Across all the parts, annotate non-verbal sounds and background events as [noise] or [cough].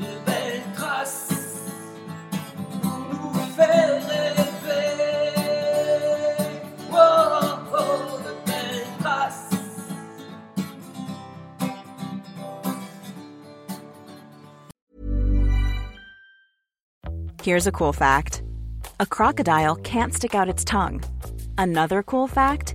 de belles traces pour nous faire rêver. Oh, oh, de belles traces. Here's a cool fact a crocodile can't stick out its tongue. Another cool fact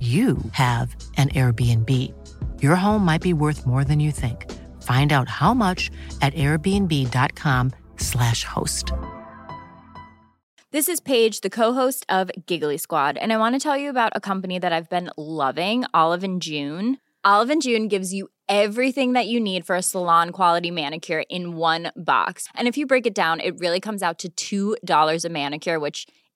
you have an Airbnb. Your home might be worth more than you think. Find out how much at airbnb.com/slash host. This is Paige, the co-host of Giggly Squad, and I want to tell you about a company that I've been loving, Olive and June. Olive and June gives you everything that you need for a salon quality manicure in one box. And if you break it down, it really comes out to $2 a manicure, which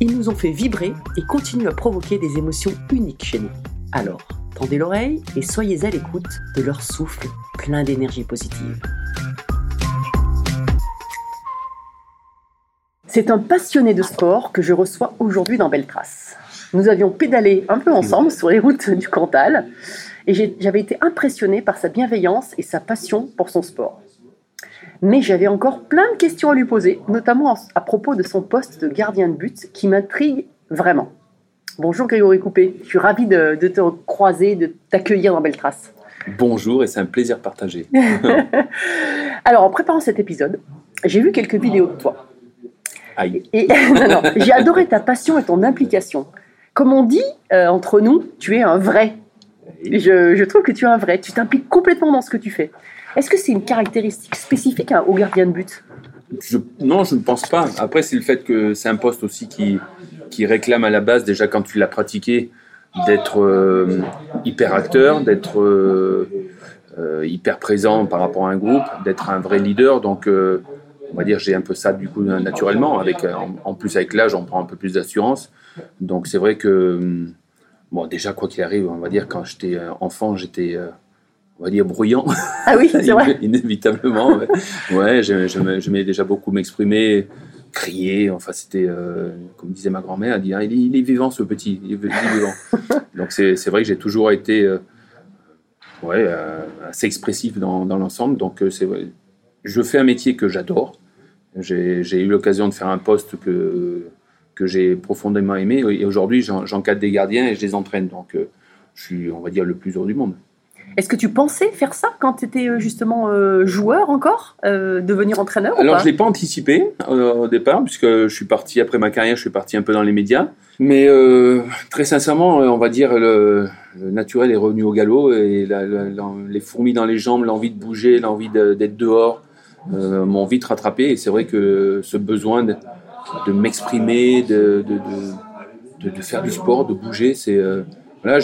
Ils nous ont fait vibrer et continuent à provoquer des émotions uniques chez nous. Alors, tendez l'oreille et soyez à l'écoute de leur souffle plein d'énergie positive. C'est un passionné de sport que je reçois aujourd'hui dans Belle Trace. Nous avions pédalé un peu ensemble sur les routes du Cantal et j'avais été impressionnée par sa bienveillance et sa passion pour son sport. Mais j'avais encore plein de questions à lui poser, notamment en- à propos de son poste de gardien de but qui m'intrigue vraiment. Bonjour Grégory Coupé, je suis ravie de, de te croiser, de t'accueillir dans Belle Trace. Bonjour et c'est un plaisir partagé. [laughs] Alors en préparant cet épisode, j'ai vu quelques vidéos de toi. Aïe. Et [laughs] non, non, j'ai adoré ta passion et ton implication. Comme on dit euh, entre nous, tu es un vrai. Je, je trouve que tu es un vrai. Tu t'impliques complètement dans ce que tu fais. Est-ce que c'est une caractéristique spécifique hein, au gardien de but? Non, je ne pense pas. Après, c'est le fait que c'est un poste aussi qui, qui réclame à la base, déjà quand tu l'as pratiqué, d'être euh, hyper acteur, d'être euh, euh, hyper présent par rapport à un groupe, d'être un vrai leader. Donc, on va dire, j'ai un peu ça du coup naturellement. Avec, en, en plus, avec l'âge, on prend un peu plus d'assurance. Donc, c'est vrai que, bon, déjà, quoi qu'il arrive, on va dire, quand j'étais enfant, j'étais, on va dire, bruyant. Ah oui, [laughs] c'est vrai. Inévitablement. Ouais, ouais j'aimais- déjà beaucoup m'exprimer, crier. Enfin, c'était, euh, comme disait ma grand-mère, dit, Ah, il, est, il est vivant ce petit, il est, vivant. [laughs] Donc, c'est vrai que j'ai toujours été euh, ouais, euh, assez expressif dans, dans l'ensemble. Donc, euh, c'est vrai. Je fais un métier que j'adore. J'ai eu l'occasion de faire un poste que, que j'ai profondément aimé. Et aujourd'hui, j'en- j'encadre des gardiens et je les entraîne. Donc, je suis, on va dire, le plus heureux du monde. Est-ce que tu pensais faire ça quand tu étais justement euh, joueur encore euh, Devenir entraîneur ou Alors, pas je ne l'ai pas anticipé euh, au départ, puisque je suis parti, après ma carrière, je suis parti un peu dans les médias. Mais euh, très sincèrement, euh, on va dire, le, le naturel est revenu au galop et la- la- la- les fourmis dans les jambes, l'envie de bouger, l'envie de- d'être dehors, euh, m'ont vite rattrapé. Et c'est vrai que ce besoin de, de m'exprimer, de, faire du sport, de bouger, c'est euh, voilà,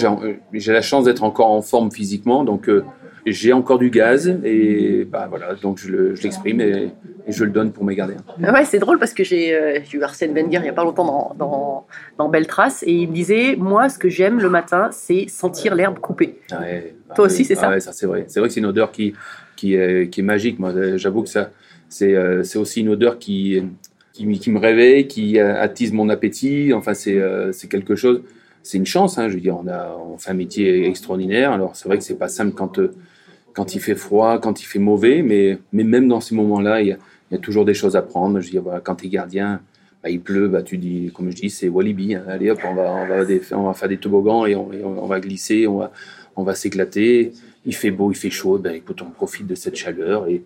j'ai la chance d'être encore en forme physiquement, donc euh, j'ai encore du gaz et bah voilà, donc je le- je l'exprime et, et je le donne pour mes gardiens. Ouais, c'est drôle parce que j'ai euh, eu Arsène Wenger il n'y a pas longtemps dans, dans, dans Belle Trace et il me disait Moi, ce que j'aime le matin, c'est sentir l'herbe coupée. Ouais, Toi aussi, c'est ça Ah ouais, ça c'est vrai. C'est vrai que c'est une odeur qui, qui, est, qui est magique. Moi, j'avoue que ça, c'est, euh, aussi une odeur qui, qui, me- qui me réveille, qui attise mon appétit. Enfin, c'est quelque chose. C'est une chance. Hein, je veux dire, on a, fait un métier extraordinaire. Alors, c'est vrai que c'est pas simple quand, euh, quand il fait froid, quand il fait mauvais, mais, mais même dans ces moments-là, il y a, toujours des choses à prendre. Je veux dire, quand tu es gardien. bah, il pleut, bah, tu dis, comme je dis, c'est Walibi. hein. Allez hop, on va, on, va faire des toboggans et on, va glisser, on va, on va s'éclater. Il fait beau, il fait chaud, ben écoute, on profite de cette chaleur. Et,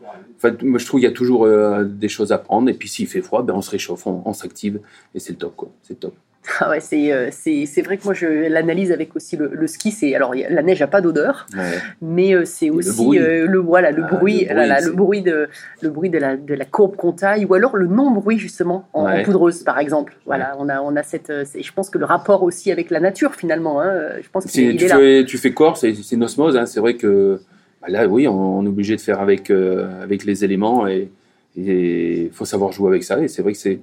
moi, je trouve qu'il y a toujours euh, des choses à prendre. Et puis s'il fait froid, ben on se réchauffe, on, s'active. Et c'est le top. C'est top. [laughs] Ah ouais, c'est euh, c'est c'est vrai que moi, je l'analyse avec aussi le, le ski. C'est Alors, la neige n'a pas d'odeur, Ouais. mais euh, c'est le aussi bruit. euh, le, voilà, le, Ah, bruit, le bruit, là, le bruit, de, le bruit de, la, de la courbe qu'on taille ou alors le non-bruit, justement, en, poudreuse, par exemple. Voilà, on, a, on a cette. euh, Je pense que le rapport aussi avec la nature, finalement, hein, euh, je pense qu'il tu, fais, tu fais corps, c'est c'est une osmose. hein. C'est vrai que bah là, oui, on, on est obligé de faire avec, avec les éléments et il faut savoir jouer avec ça. Et c'est vrai que c'est.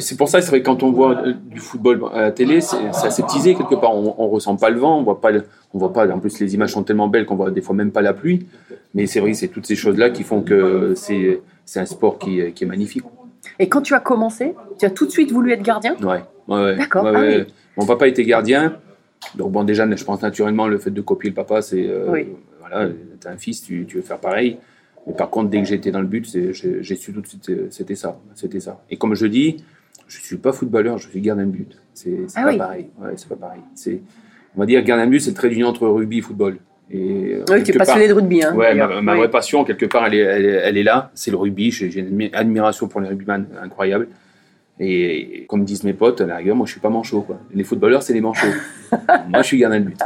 C'est pour ça, c'est vrai que quand on voit euh, du football à la télé, c'est aseptisé quelque part. On, on ressent pas le vent, on voit pas, le- on voit pas. En plus, les images sont tellement belles qu'on voit des fois même pas la pluie. Mais c'est vrai que c'est toutes ces choses-là qui font que c'est un sport qui, est- qui est magnifique. Et quand tu as commencé, tu as tout de suite voulu être gardien? Ouais, ouais, ouais. D'accord, Ouais, ah ouais. oui. Mon papa était gardien. Donc, bon, déjà, je pense naturellement, le fait de copier le papa, c'est. euh, Oui. Voilà, t'as un fils, tu, tu veux faire pareil. Mais par contre, dès que j'étais dans le but, j'ai su tout de suite, euh, c'était ça. C'était ça. Et comme je dis, je suis pas footballeur, je suis gardien de but. C'est Ah pas oui. pareil. Ouais, c'est pas pareil. C'est, on va dire, gardien de but, c'est le trait d'union entre rugby et football. Et, euh, Oui, tu es part- passionné de rugby. Hein, Ouais, ma, d'ailleurs. ma Oui. vraie passion, quelque part, elle est, elle est, elle est là. C'est le rugby. J'ai une admi- admiration pour les rugbyman incroyable. Et comme disent mes potes, à la rigueur, moi, je suis pas manchot. Quoi. Les footballeurs, c'est les manchots. [laughs] moi, je suis gardien de but.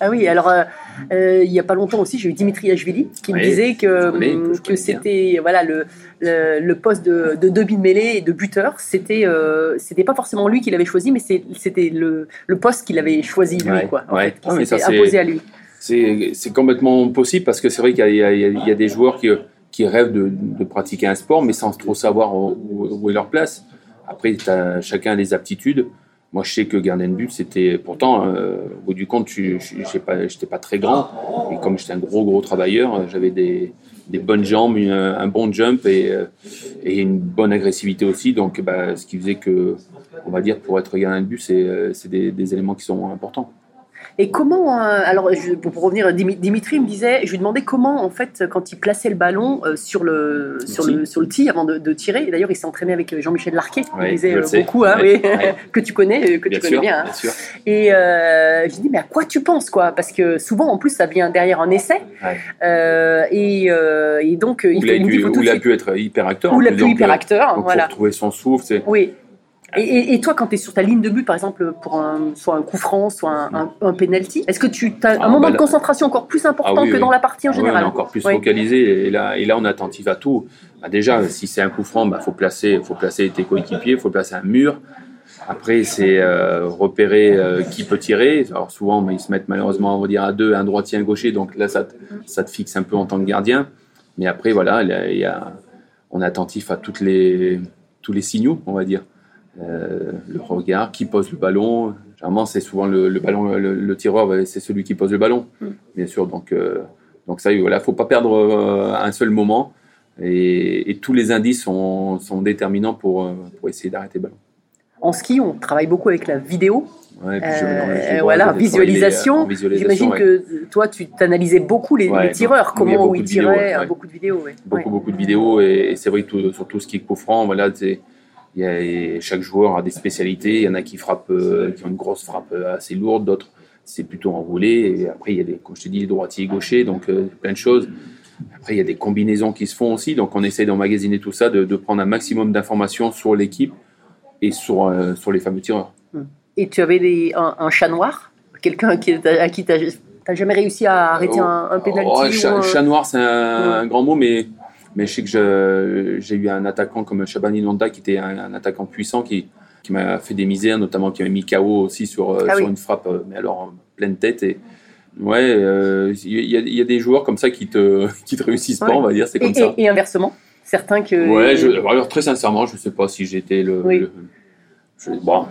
Ah oui, alors euh, euh, il y a pas longtemps aussi, j'ai eu Dimitri Ashvili qui me disait que, connais, que c'était voilà le, le, le poste de, de demi de mêlée et de buteur, c'était euh, c'était pas forcément lui qui l'avait choisi, mais c'était le, le poste qu'il avait choisi lui Ouais, quoi. En ouais. fait, qui Ah, mais ça, imposé à lui. C'est complètement possible parce que c'est vrai qu'il y, y y a des joueurs qui, qui rêvent de, de pratiquer un sport, mais sans trop savoir où, où est leur place. Après, chacun a des aptitudes. Moi, je sais que gardien de but, c'était. Pourtant, euh, au bout du compte, je n'étais pas, très grand. Et comme j'étais un gros, gros travailleur, euh, j'avais des, bonnes jambes, une- un bon jump et, euh, une bonne agressivité aussi. Donc, bah, ce qui faisait que, on va dire, pour être gardien de but, c'est euh, des éléments qui sont importants. Et comment, euh, alors je- pour, pour revenir, Dimi- Dimitri me disait, je lui demandais comment en fait quand il plaçait le ballon euh, sur le sur le sur le tee avant de, de tirer. Et d'ailleurs, il s'est entraîné avec euh, Jean-Michel Larquet, il Ouais, disait beaucoup, hein, Ouais, oui, ouais. [laughs] que tu connais, que Bien tu connais sûr, bien. hein. bien sûr. Et euh, je dis, mais à quoi tu penses, quoi? Parce que souvent, en plus, ça vient derrière un essai. Euh, et, euh, et donc, il il a, il pu, il a pu être hyper acteur. Ou plus, plus donc, hyper acteur, donc, voilà. Pour retrouver son souffle, c'est. Oui. Et, toi, quand tu es sur ta ligne de but, par exemple, pour un, soit un coup franc, soit un, un, un penalty, est-ce que tu as un Ah, moment bah de concentration encore plus important Ah oui, que oui. dans la partie en Ah général on est encore plus Oui. focalisé et là, et là on est attentif à tout. Bah, déjà, si c'est un coup franc, il faut, placer, faut placer tes coéquipiers, il faut placer un mur. Après, c'est euh, repérer euh, qui peut tirer. Alors souvent, bah, ils se mettent malheureusement, on va dire, à deux, un droitier, un gaucher. Donc là, ça te, ça te fixe un peu en tant que gardien. Mais après, voilà, il y a- on est attentif à toutes les, tous les signaux, on va dire. Euh, le regard, qui pose le ballon. Généralement, c'est souvent le, le ballon, le, le tireur, c'est celui qui pose le ballon, Mm. bien sûr. Donc, euh, donc ça, voilà, faut pas perdre euh, un seul moment. Et, et tous les indices sont, sont déterminants pour, pour essayer d'arrêter le ballon. En ski, on travaille beaucoup avec la vidéo. Ouais, puis je- voilà, visualisation. J'imagine ouais. que toi, tu t'analysais beaucoup les, Ouais, les tireurs, donc, il comment ils tiraient, beaucoup de vidéos. beaucoup, beaucoup de vidéos et, et c'est vrai que tout- sur tout ce qui est coup franc, voilà, c'est- il y a, et chaque joueur a des spécialités. Il y en a qui frappent, euh, qui ont une grosse frappe euh, assez lourde, d'autres c'est plutôt enroulé. Et après, il y a des, comme je te dis, droitiers et gauchers, donc euh, plein de choses. Après, il y a des combinaisons qui se font aussi, donc on essaye d'emmagasiner tout ça, de, de prendre un maximum d'informations sur l'équipe et sur, euh, sur les fameux tireurs. Et tu avais des, un, un chat noir? Quelqu'un qui, à qui tu n'as jamais réussi à arrêter un, un penalty Oh, ou un- chat noir, c'est un, Ouais. un grand mot, mais Mais je sais que j'ai eu un attaquant comme Shabani Landa qui était un, un attaquant puissant qui, qui m'a fait des misères, notamment qui m'a mis KO aussi sur, euh, Ah sur oui. une frappe, euh, mais alors en pleine tête. Et ouais, euh, il y, a- il y a des joueurs comme ça qui te, [laughs] qui te réussissent pas, on va dire, c'est Et, comme ça. et- inversement, certains que. Ouais, je, alors très sincèrement, je sais pas si j'étais le. Oui. le- je- bon,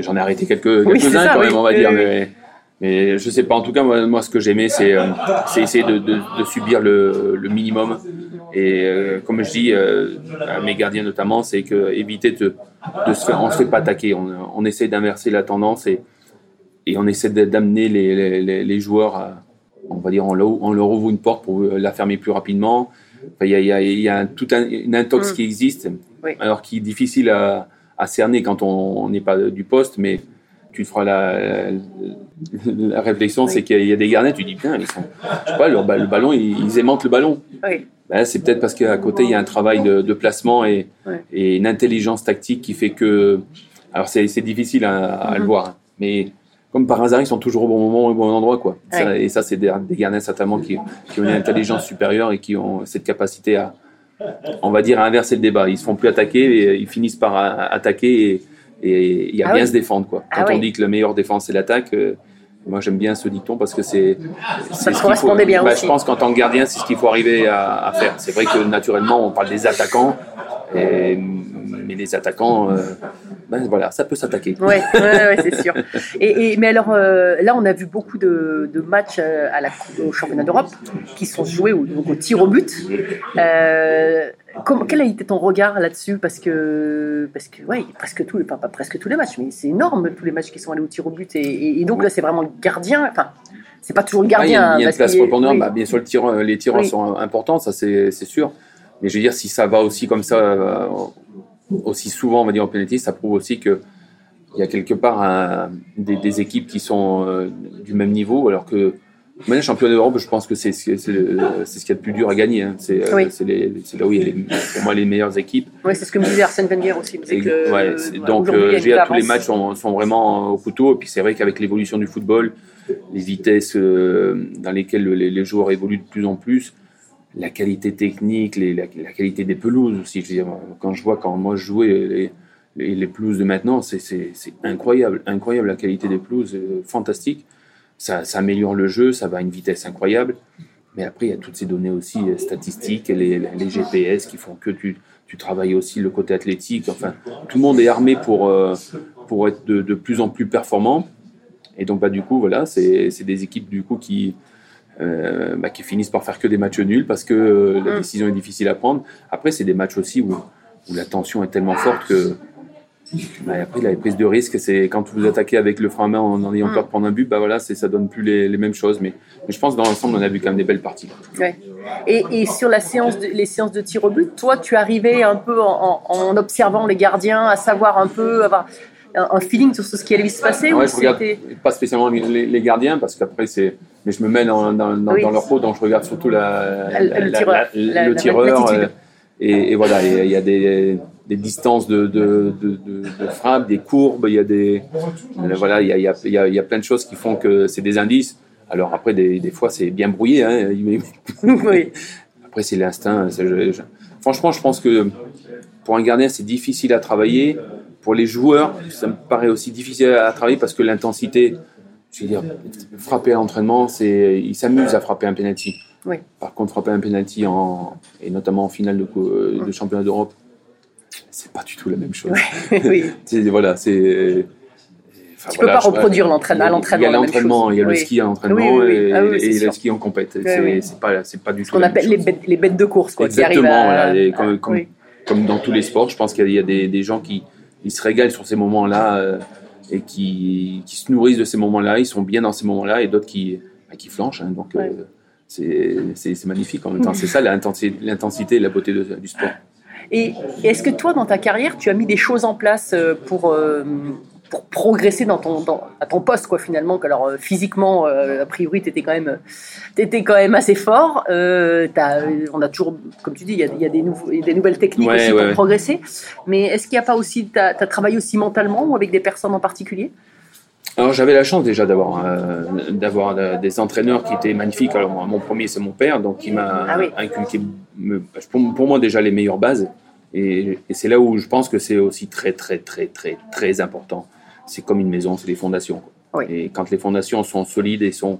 j'en ai arrêté quelques, Oui, c'est quelques-uns ça, quand même, on va dire, mais, mais je sais pas. En tout cas, moi, moi ce que j'aimais, c'est euh, essayer de, de, de subir le, le minimum. Et euh, comme je dis euh, à mes gardiens notamment, c'est que éviter de, de se faire, on se fait pas attaquer. On, on essaie d'inverser la tendance et, et on essaie d'amener les, les, les- les joueurs à, on va dire, on leur, on leur ouvre une porte pour la fermer plus rapidement. Enfin, Il y a, il y a, il y a tout un, une intox Mm. qui existe, Oui. alors qui est difficile à, à cerner quand on on n'est pas du poste, mais tu te feras la, la réflexion, Oui. c'est qu'il y a des gardiens, tu dis, bien, ils sont, je sais pas, leur le ballon, ils, ils aimantent le ballon. Oui. Ben, c'est peut-être parce qu'à côté, il y a un travail de, de placement et, une intelligence tactique qui fait que. Alors, c'est difficile à, à le Mhm. voir, mais comme par hasard, ils sont toujours au bon moment, au bon endroit. Quoi. Ça- et ça, c'est des, des gardiens certainement qui, qui ont une intelligence supérieure et qui ont cette capacité à, on va dire, à inverser le débat. Ils se font plus attaquer et ils finissent par attaquer et, et, et à Ah bien oui. se défendre. Quoi. Ah Quand on oui. dit que la meilleure défense, c'est l'attaque. euh, moi, j'aime bien ce dicton parce que c'est. c'est ce qu'il correspondait bien bah, aussi. Je pense qu'en tant que gardien, c'est ce qu'il faut arriver à, à faire. C'est vrai que naturellement, on parle des attaquants, et- mais les attaquants, euh, ben, voilà, ça peut s'attaquer. Ouais, ouais, ouais, c'est sûr. Et, et- mais alors euh, là, on a vu beaucoup de, de matchs euh, à la, au championnat d'Europe qui sont joués au, donc au tir au but. Euh, comment- quel a été ton regard là-dessus? Parce que, parce que ouais, presque tous, enfin, pas presque tous les matchs, mais c'est énorme tous les matchs qui sont allés au tir au but. Et, et- donc là, c'est vraiment le gardien. Enfin, c'est pas toujours le Ah, il y gardien. a, il y a une place prépondérante. oui. Bah, bien sûr, le tireur- les tireurs Oui. sont importants, ça c'est sûr. Mais je veux dire, si ça va aussi comme ça, aussi souvent, on va dire, en penalty, ça prouve aussi que il y a quelque part un- des, des équipes qui sont euh, du même niveau, alors que mais le championnat d'Europe, je pense que c'est ce qu'il y a de plus dur à gagner. hein. C'est euh, Oui. c'est là où il y a les- pour moi les meilleures équipes. Ouais, c'est ce que me disait Arsène Wenger aussi. c'est Et- que, ouais, euh, donc, euh, tous les matchs sont, sont vraiment au couteau. Et puis, c'est vrai qu'avec l'évolution du football, les vitesses dans lesquelles les, les joueurs évoluent de plus en plus, la qualité technique, la, qualité des pelouses aussi. Je quand je vois quand moi je jouais les, les, pelouses de maintenant, c'est- incroyable, incroyable la qualité des pelouses, euh, fantastique. Ça, améliore le jeu, ça va à une vitesse incroyable. Mais après, il y a toutes ces données aussi euh, statistiques, les, les GPS qui font que tu, travailles aussi le côté athlétique. Enfin, tout le monde est armé pour, euh, pour être de, de plus en plus performant. Et donc, bah, du coup, voilà, c'est des équipes du coup qui, euh, bah, qui finissent par faire que des matchs nuls parce que euh, la Mm. décision est difficile à prendre. Après, c'est des matchs aussi où, où la tension est tellement forte que. bah, après, la prise de risque, c'est quand vous attaquez avec le frein à main en en ayant Mm. peur de prendre un but, bah voilà, ça donne plus les, les mêmes choses. Mais, mais je pense dans l'ensemble, on a vu quand même des belles parties. Ouais. Et, et sur la séance de- les séances de tir au but, toi, tu arrivais un peu en, en- en observant les gardiens, à savoir un peu, avoir un, un feeling sur ce qui allait se passer Ouais, ou je regarde c'était- pas spécialement les, les- gardiens parce qu'après c'est, mais je me mets dans, dans, dans, Oui. dans leur peau, donc je regarde surtout la, La- le tireur, la- le la- tireur, l'attitude. euh, et, et voilà, il y a des, des distances de, de, de, de, de frappe, des courbes, il y a des, voilà, il y a, il y, a, il y, a, il y a plein de choses qui font que c'est des indices. Alors après, des, des fois c'est bien brouillé, hein, [laughs] oui. après, c'est l'instinct. Franchement, je pense que pour un gardien, c'est difficile à travailler. Pour les joueurs, ça me paraît aussi difficile à travailler parce que l'intensité, je veux dire, frapper à l'entraînement, c'est, ils s'amusent à frapper un penalty. Oui. Par contre, frapper un penalty en, et notamment en finale de, euh, de championnat d'Europe, c'est pas du tout la même chose. [laughs] oui. [laughs] Voilà, c'est. enfin, Tu peux pas reproduire l'entraînement- à l'entraînement Il y a l'entraînement, il y a le Oui. ski à l'entraînement Oui, oui, oui. et, Ah et le ski en compète. C'est pas, pas du Ce tout qu'on la même appelle les bêtes, les bêtes de course, quoi, qui Exactement, à- voilà, à- comme, comme, oui. comme dans tous les sports, je pense qu'il y a des, des gens qui ils se régalent sur ces moments-là euh, et qui, qui se nourrissent de ces moments-là, ils sont bien dans ces moments-là, et d'autres qui, bah, qui flanchent. hein, donc, Ouais. euh, c'est c'est- magnifique en même temps. C'est ça l'intensité et la beauté de- du sport. Et est-ce que toi, dans ta carrière, tu as mis des choses en place euh, pour, pour progresser dans ton, dans, à ton poste, quoi, finalement que, Alors, euh, physiquement, euh, a priori, tu étais, quand même- t'étais quand même assez fort. Euh, euh, on a toujours, comme tu dis, il y a, il y a des, nouveaux- y a des nouvelles techniques Ouais, aussi ouais, pour ouais. progresser. Mais est-ce qu'il n'y a pas aussi, tu as, travaillé aussi mentalement ou avec des personnes en particulier? Alors j'avais la chance déjà d'avoir euh, d'avoir des entraîneurs qui étaient magnifiques. Alors mon premier c'est mon père, donc il m'a Ah oui. inculqué pour moi déjà les meilleures bases. Et, et c'est là où je pense que c'est aussi très très très très très important. C'est comme une maison, c'est les fondations. quoi. Oui. Et quand les fondations sont solides et sont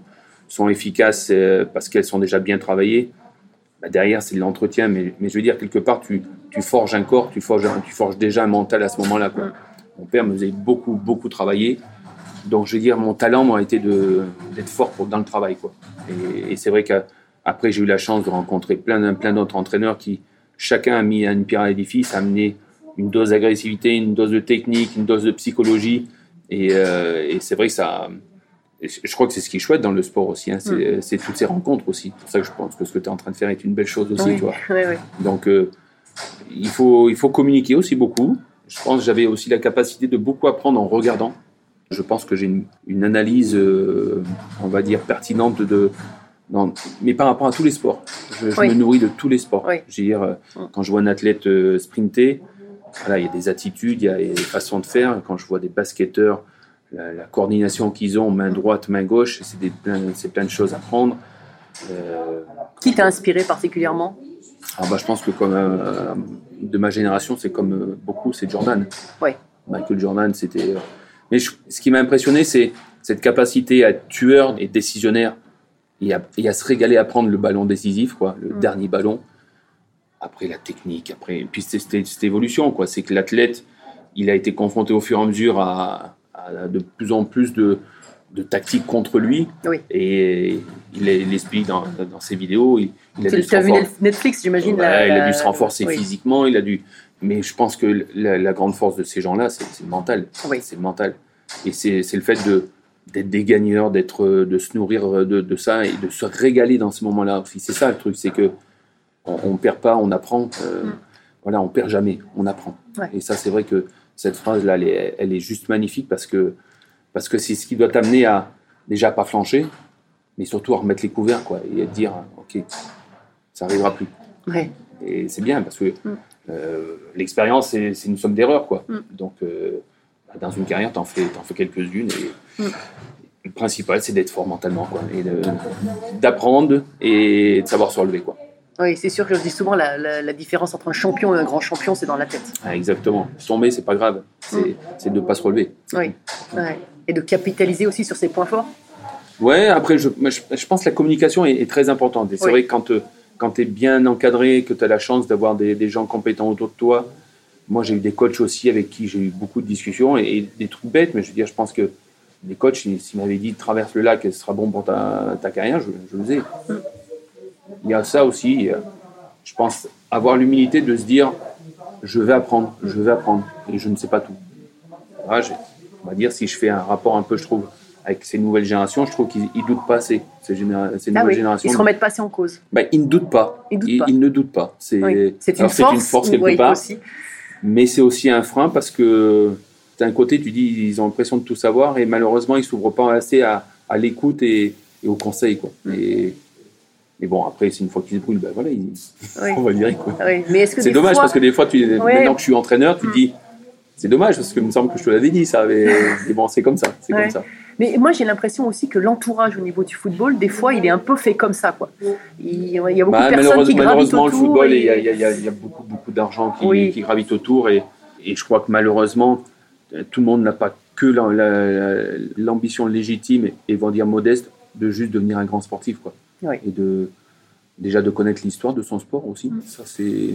sont efficaces euh, parce qu'elles sont déjà bien travaillées, bah, derrière c'est de l'entretien. Mais, mais je veux dire quelque part tu, tu forges un corps, tu forges tu forges déjà un mental à ce moment-là. quoi. Mon père me faisait beaucoup beaucoup travailler. Donc, je veux dire, mon talent m'a été de- d'être fort pour, dans le travail. Quoi. Et, et c'est vrai qu'après, j'ai eu la chance de rencontrer plein, plein d'autres entraîneurs qui, chacun a mis une pierre à l'édifice, a amené une dose d'agressivité, une dose de technique, une dose de psychologie. Et, euh, et c'est vrai que ça. Je crois que c'est ce qui est chouette dans le sport aussi. hein, c'est c'est toutes ces rencontres aussi. C'est pour ça que je pense que ce que tu es en train de faire est une belle chose aussi. Oui. [laughs] Ouais, ouais. Donc, euh, il, faut, il faut communiquer aussi beaucoup. Je pense que j'avais aussi la capacité de beaucoup apprendre en regardant. Je pense que j'ai une, une analyse, euh, on va dire, pertinente de. mais par rapport à tous les sports. Je, je Oui. me nourris de tous les sports. Oui. Je veux dire, Mm. quand je vois un athlète sprinter, voilà, il y a des attitudes, il y a des façons de faire. Quand je vois des basketteurs, la, la coordination qu'ils ont, main droite, main gauche, c'est plein, de choses à prendre. Euh, Qui t'a inspiré particulièrement? Alors, bah, je pense que comme euh, de ma génération, c'est comme euh, beaucoup, c'est Jordan. Ouais. Michael Jordan, c'était. Mais je- ce qui m'a impressionné, c'est cette capacité à être tueur et décisionnaire et à, et à se régaler à prendre le ballon décisif, quoi, le Mm. dernier ballon. Après la technique, après. Puis c'était cette évolution, quoi. C'est que l'athlète, il a été confronté au fur et à mesure à, à de plus en plus de, de tactiques contre lui. Oui. Et il l'explique dans, dans ses vidéos. Il, il a Tu dû se vu Netflix, j'imagine il a dû se renforcer oui. physiquement, il a dû. Mais je pense que la, la grande force de ces gens-là, c'est le mental. Oui. C'est le mental. Et c'est le fait de d'être des gagneurs, d'être, de se nourrir de, de ça et de se régaler dans ce moment-là. C'est ça le truc, c'est que on, on perd pas, on apprend. euh, Mm. Voilà, on perd jamais, on apprend. Ouais. Et ça, c'est vrai que cette phrase-là, elle est, elle est juste magnifique parce que parce que c'est ce qui doit t'amener à déjà pas flancher, mais surtout à remettre les couverts, quoi, et à te dire, ok, ça arrivera plus. Ouais. Et c'est bien parce que Mm. euh, l'expérience, c'est une somme d'erreurs. quoi. Mm. Donc, euh, dans une carrière, tu en fais, t'en fais quelques-unes. Et le principal, c'est d'être fort mentalement. Quoi, et d'apprendre et de savoir se relever. Quoi. Oui, c'est sûr que je dis souvent la, la- la différence entre un champion et un grand champion, c'est dans la tête. Ah, exactement. Tomber, c'est pas grave. C'est c'est de ne pas se relever. Oui. Ouais. Et de capitaliser aussi sur ses points forts. Ouais, après, je, je, je pense que la communication est, est très importante. Et c'est Oui. vrai que quand, euh, quand tu es bien encadré, que tu as la chance d'avoir des, des gens compétents autour de toi, moi j'ai eu des coachs aussi avec qui j'ai eu beaucoup de discussions et, et des trucs bêtes, mais je veux dire, je pense que les coachs, s'ils m'avaient dit traverse le lac ce sera bon pour ta, ta carrière, je, je le faisais. Il y a ça aussi, euh, je pense, avoir l'humilité de se dire je vais apprendre, je vais apprendre et je ne sais pas tout. On va dire, si je fais un rapport un peu, je trouve, avec ces nouvelles générations, je trouve qu'ils ils doutent pas assez. Ces, généra- ces Ah nouvelles oui, générations. ils se remettent pas assez en cause. Ben, ils ne doutent pas. Ils doutent pas. ils ne doutent pas. C'est Oui. Une, force, une force quelque oui, part, aussi. mais c'est aussi un frein parce que d'un côté, tu dis, ils ont l'impression de tout savoir et malheureusement, ils s'ouvrent pas assez à, à l'écoute et, et au conseil. Quoi. Mm. Et, mais bon, après, c'est une fois qu'ils se brûlent, ben voilà, ils- [laughs] Oui. on va dire. Quoi. Oui. Mais est-ce que C'est dommage fois- parce que des fois, tu, maintenant que je suis entraîneur, tu te dis, c'est dommage parce que il me semble que je te l'avais dit ça. [laughs] Mais, bon, c'est comme ça. C'est Ouais. comme ça. Mais moi, j'ai l'impression aussi que l'entourage au niveau du football, des fois, il est un peu fait comme ça. Quoi. Il, il y a beaucoup Bah, de personnes qui gravitent malheureusement, le autour. football, il y, a- y y y beaucoup, beaucoup d'argent qui, Oui. qui gravite autour. Et, et je crois que malheureusement, tout le monde n'a pas que la- la- l'ambition légitime et, et vont dire modeste de juste devenir un grand sportif. Quoi. Oui. Et de, déjà de connaître l'histoire de son sport aussi. Mm. Ça, c'est.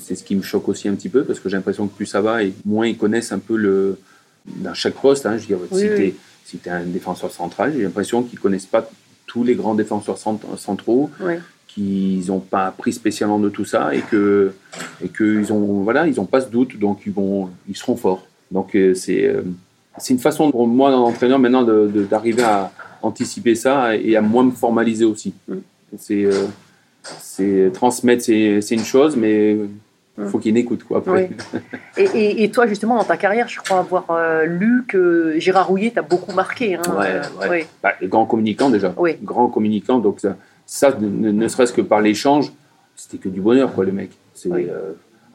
c'est- ce qui me choque aussi un petit peu parce que j'ai l'impression que plus ça va et moins ils connaissent un peu le. Dans chaque poste, hein, je veux dire, Oui, si oui. t'es si t'es un défenseur central, j'ai l'impression qu'ils connaissent pas tous les grands défenseurs cent- centraux qu'ils n'ont pas appris spécialement de tout ça et que et que ils ont voilà ils ont pas ce doute donc ils vont ils seront forts donc euh, c'est euh, c'est une façon pour moi d'un entraîneur maintenant de- de- d'arriver à anticiper ça et à moins me formaliser aussi Mm. c'est euh, c'est transmettre c'est c'est une chose mais il faut qu'il y ait une écoute quoi après. Oui. Et, et- et toi, justement, dans ta carrière, je crois avoir euh, lu que Gérard Rouillet t'a beaucoup marqué. Hein, Ouais, Euh, ouais. Bah, grand communicant déjà. Grand communicant. Donc ça, ça, ne, ne serait-ce que par l'échange, c'était que du bonheur, quoi, le mec. C'est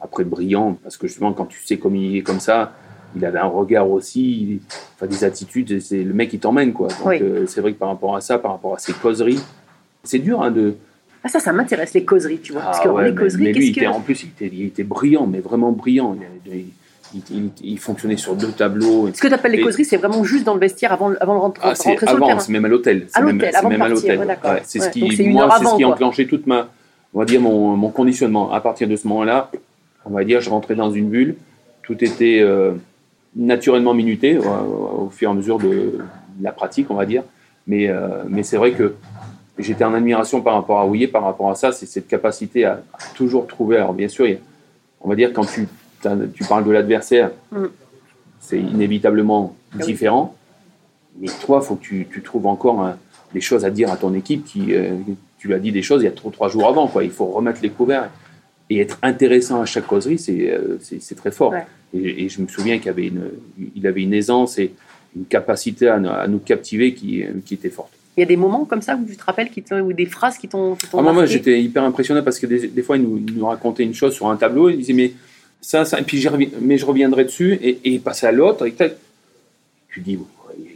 après brillant, parce que justement, quand tu sais communiquer comme ça, il avait un regard aussi, il- enfin des attitudes, c'est le mec qui t'emmène quoi. Donc Oui. euh, c'est vrai que par rapport à ça, par rapport à ses causeries, c'est dur hein, de. Ah, ça, ça m'intéresse, les causeries, tu vois. Parce Ah que ouais, les mais- causeries, mais lui, il était, en plus, il était, il était brillant, mais vraiment brillant. Il, fonctionnait sur deux tableaux. Ce que tu appelles les causeries, c'est vraiment juste dans le vestiaire avant, avant de rentrer, Ah, c'est le avant, c'est même à l'hôtel. C'est même- à l'hôtel. ouais, c'est ce qui, moi, c'est ce qui a enclenché toute ma, on va dire mon, mon conditionnement. À partir de ce moment-là, on va dire, je rentrais dans une bulle. Tout était euh, naturellement minuté au, au fur et à mesure de la pratique, on va dire. Mais, euh, mais c'est vrai que j'étais en admiration par rapport à Houillet, par rapport à ça, c'est cette capacité à, à toujours trouver. Alors bien sûr, il a- on va dire quand tu, tu parles de l'adversaire, Mm. c'est inévitablement Ah oui. différent. Mais toi, faut que tu, tu trouves encore un- des choses à dire à ton équipe qui, euh, tu lui as dit des choses il y a trois, trois jours avant. Quoi. Il faut remettre les couverts et être intéressant à chaque causerie, c'est euh, très fort. Ouais. Et, et je me souviens qu'il avait une, il avait une aisance et une capacité à, nous- à nous captiver qui, qui était forte. Il y a des moments comme ça où tu te rappelles qui ou des phrases qui t'ont. Ah, moi, moi, j'étais hyper impressionné parce que des, des fois, il nous, il nous racontait une chose sur un tableau, il disait, mais ça, ça, et puis reviens- mais je reviendrai dessus, et, et il passait à l'autre, et tu dis,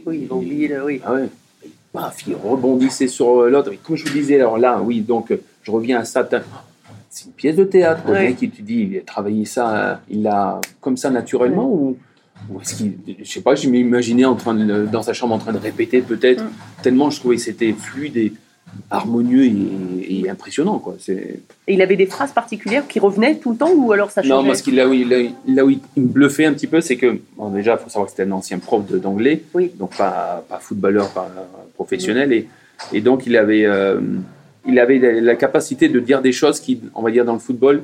Oui, ont oublié oui. Ah ouais. Et paf, il rebondissait sur euh, l'autre. Et comme je vous disais, alors là, oui, donc je reviens à ça. C'est une pièce de théâtre. Le mec, il te dit, il a travaillé ça, il l'a comme ça naturellement ou, ou est-ce qu'il, je sais pas, je m'imaginais en train de, dans sa chambre en train de répéter peut-être. Mm. Tellement je trouvais que c'était fluide et harmonieux et, et impressionnant, quoi. C'est... Et il avait des phrases particulières qui revenaient tout le temps ou alors ça changeait Non, moi, ce là où il, là, là où il me bluffait un petit peu, c'est que, bon, déjà, il faut savoir que c'était un ancien prof de- d'anglais, Oui. donc pas, pas footballeur, pas professionnel, et, et donc il avait, euh, il avait la, capacité de dire des choses qui, on va dire, dans le football,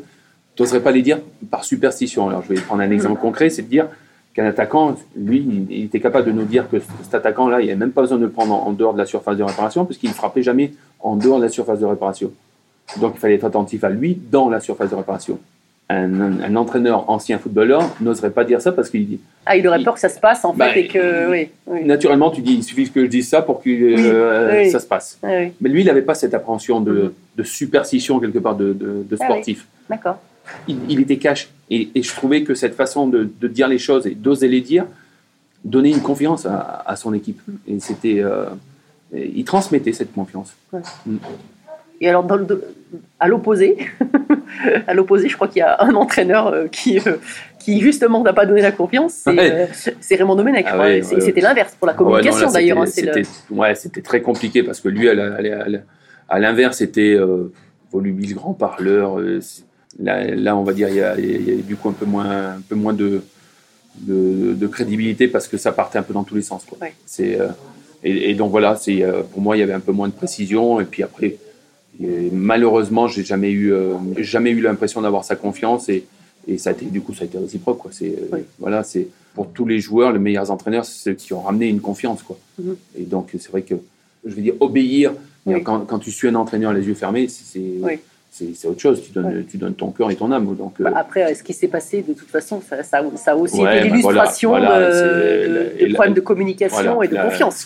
tu n'oserais pas les dire par superstition. Alors, je vais prendre un exemple concret, c'est de dire qu'un attaquant, lui, il, était capable de nous dire que cet attaquant-là, il n'y avait même pas besoin de le prendre en, en dehors de la surface de réparation, puisqu'il ne frappait jamais en dehors de la surface de réparation. Donc, il fallait être attentif à lui dans la surface de réparation. Un, entraîneur ancien footballeur n'oserait pas dire ça parce qu'il dit Ah, il aurait peur que ça se passe en Bah, fait et que. Oui, oui. naturellement tu dis il suffit que je dise ça pour que euh, ça se passe. Ah Mais lui il n'avait pas cette appréhension de, Mhm. de superstition quelque part de, de- de Ah sportif. D'accord. il, il était cash et, et je trouvais que cette façon de, dire les choses et d'oser les dire donnait une confiance à, à son équipe et c'était euh, il transmettait cette confiance. Et alors, dans le- à l'opposé, [laughs] à l'opposé, je crois qu'il y a un entraîneur euh, qui, euh, qui justement n'a pas donné la confiance, c'est Ouais. euh, Raymond Domenech. Ah ouais, ouais, C'était l'inverse pour la non, communication là, d'ailleurs. hein, c'était- le- très compliqué parce que lui, à l'inverse, c'était euh, volubile, grand parleur. euh, là, là, on va dire, il y, a, il y a du coup un peu moins, un peu moins de, de, de crédibilité parce que ça partait un peu dans tous les sens. Quoi. Et, et donc voilà, pour moi, il y avait un peu moins de précision. Et puis après, malheureusement, j'ai jamais eu, euh, jamais eu l'impression d'avoir sa confiance et, et ça a été, du coup, ça a été réciproque. Quoi. C'est, euh, Oui. voilà, c'est pour tous les joueurs, les meilleurs entraîneurs, c'est ceux qui ont ramené une confiance. Quoi. Mhm. Et donc, c'est vrai que, je veux dire, obéir, Oui. quand, quand tu suis un entraîneur les yeux fermés, c'est, Oui. autre chose. Tu donnes, tu donnes ton cœur et ton âme. Donc, euh, Bah, après, ce qui s'est passé, de toute façon, ça, ça, ça a aussi Ouais, été bah, l'illustration voilà, voilà, de, problèmes de communication voilà, et de la- confiance. Ce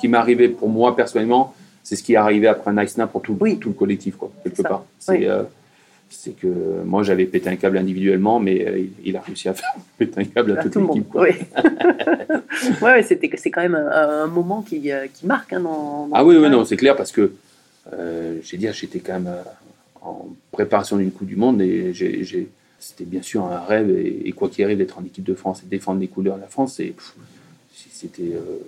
qui m'est arrivé pour moi personnellement, c'est ce qui est arrivé après un Ice Snap pour tout, Oui. tout le collectif, quoi, quelque part. C'est, Oui. euh, que moi j'avais pété un câble individuellement, mais euh, il, a réussi à faire [laughs] péter un câble à, À toute tout le monde. l'équipe. Oui. [laughs] ouais, ouais, c'est quand même un, un moment qui, euh, qui marque. Hein, dans, dans- Ah oui, oui, non, c'est clair parce que euh, j'ai dit, j'étais quand même en préparation d'une Coupe du Monde et j'ai, c'était bien sûr un rêve et, et quoi qu'il arrive d'être en équipe de France et défendre les couleurs de la France, c'était euh,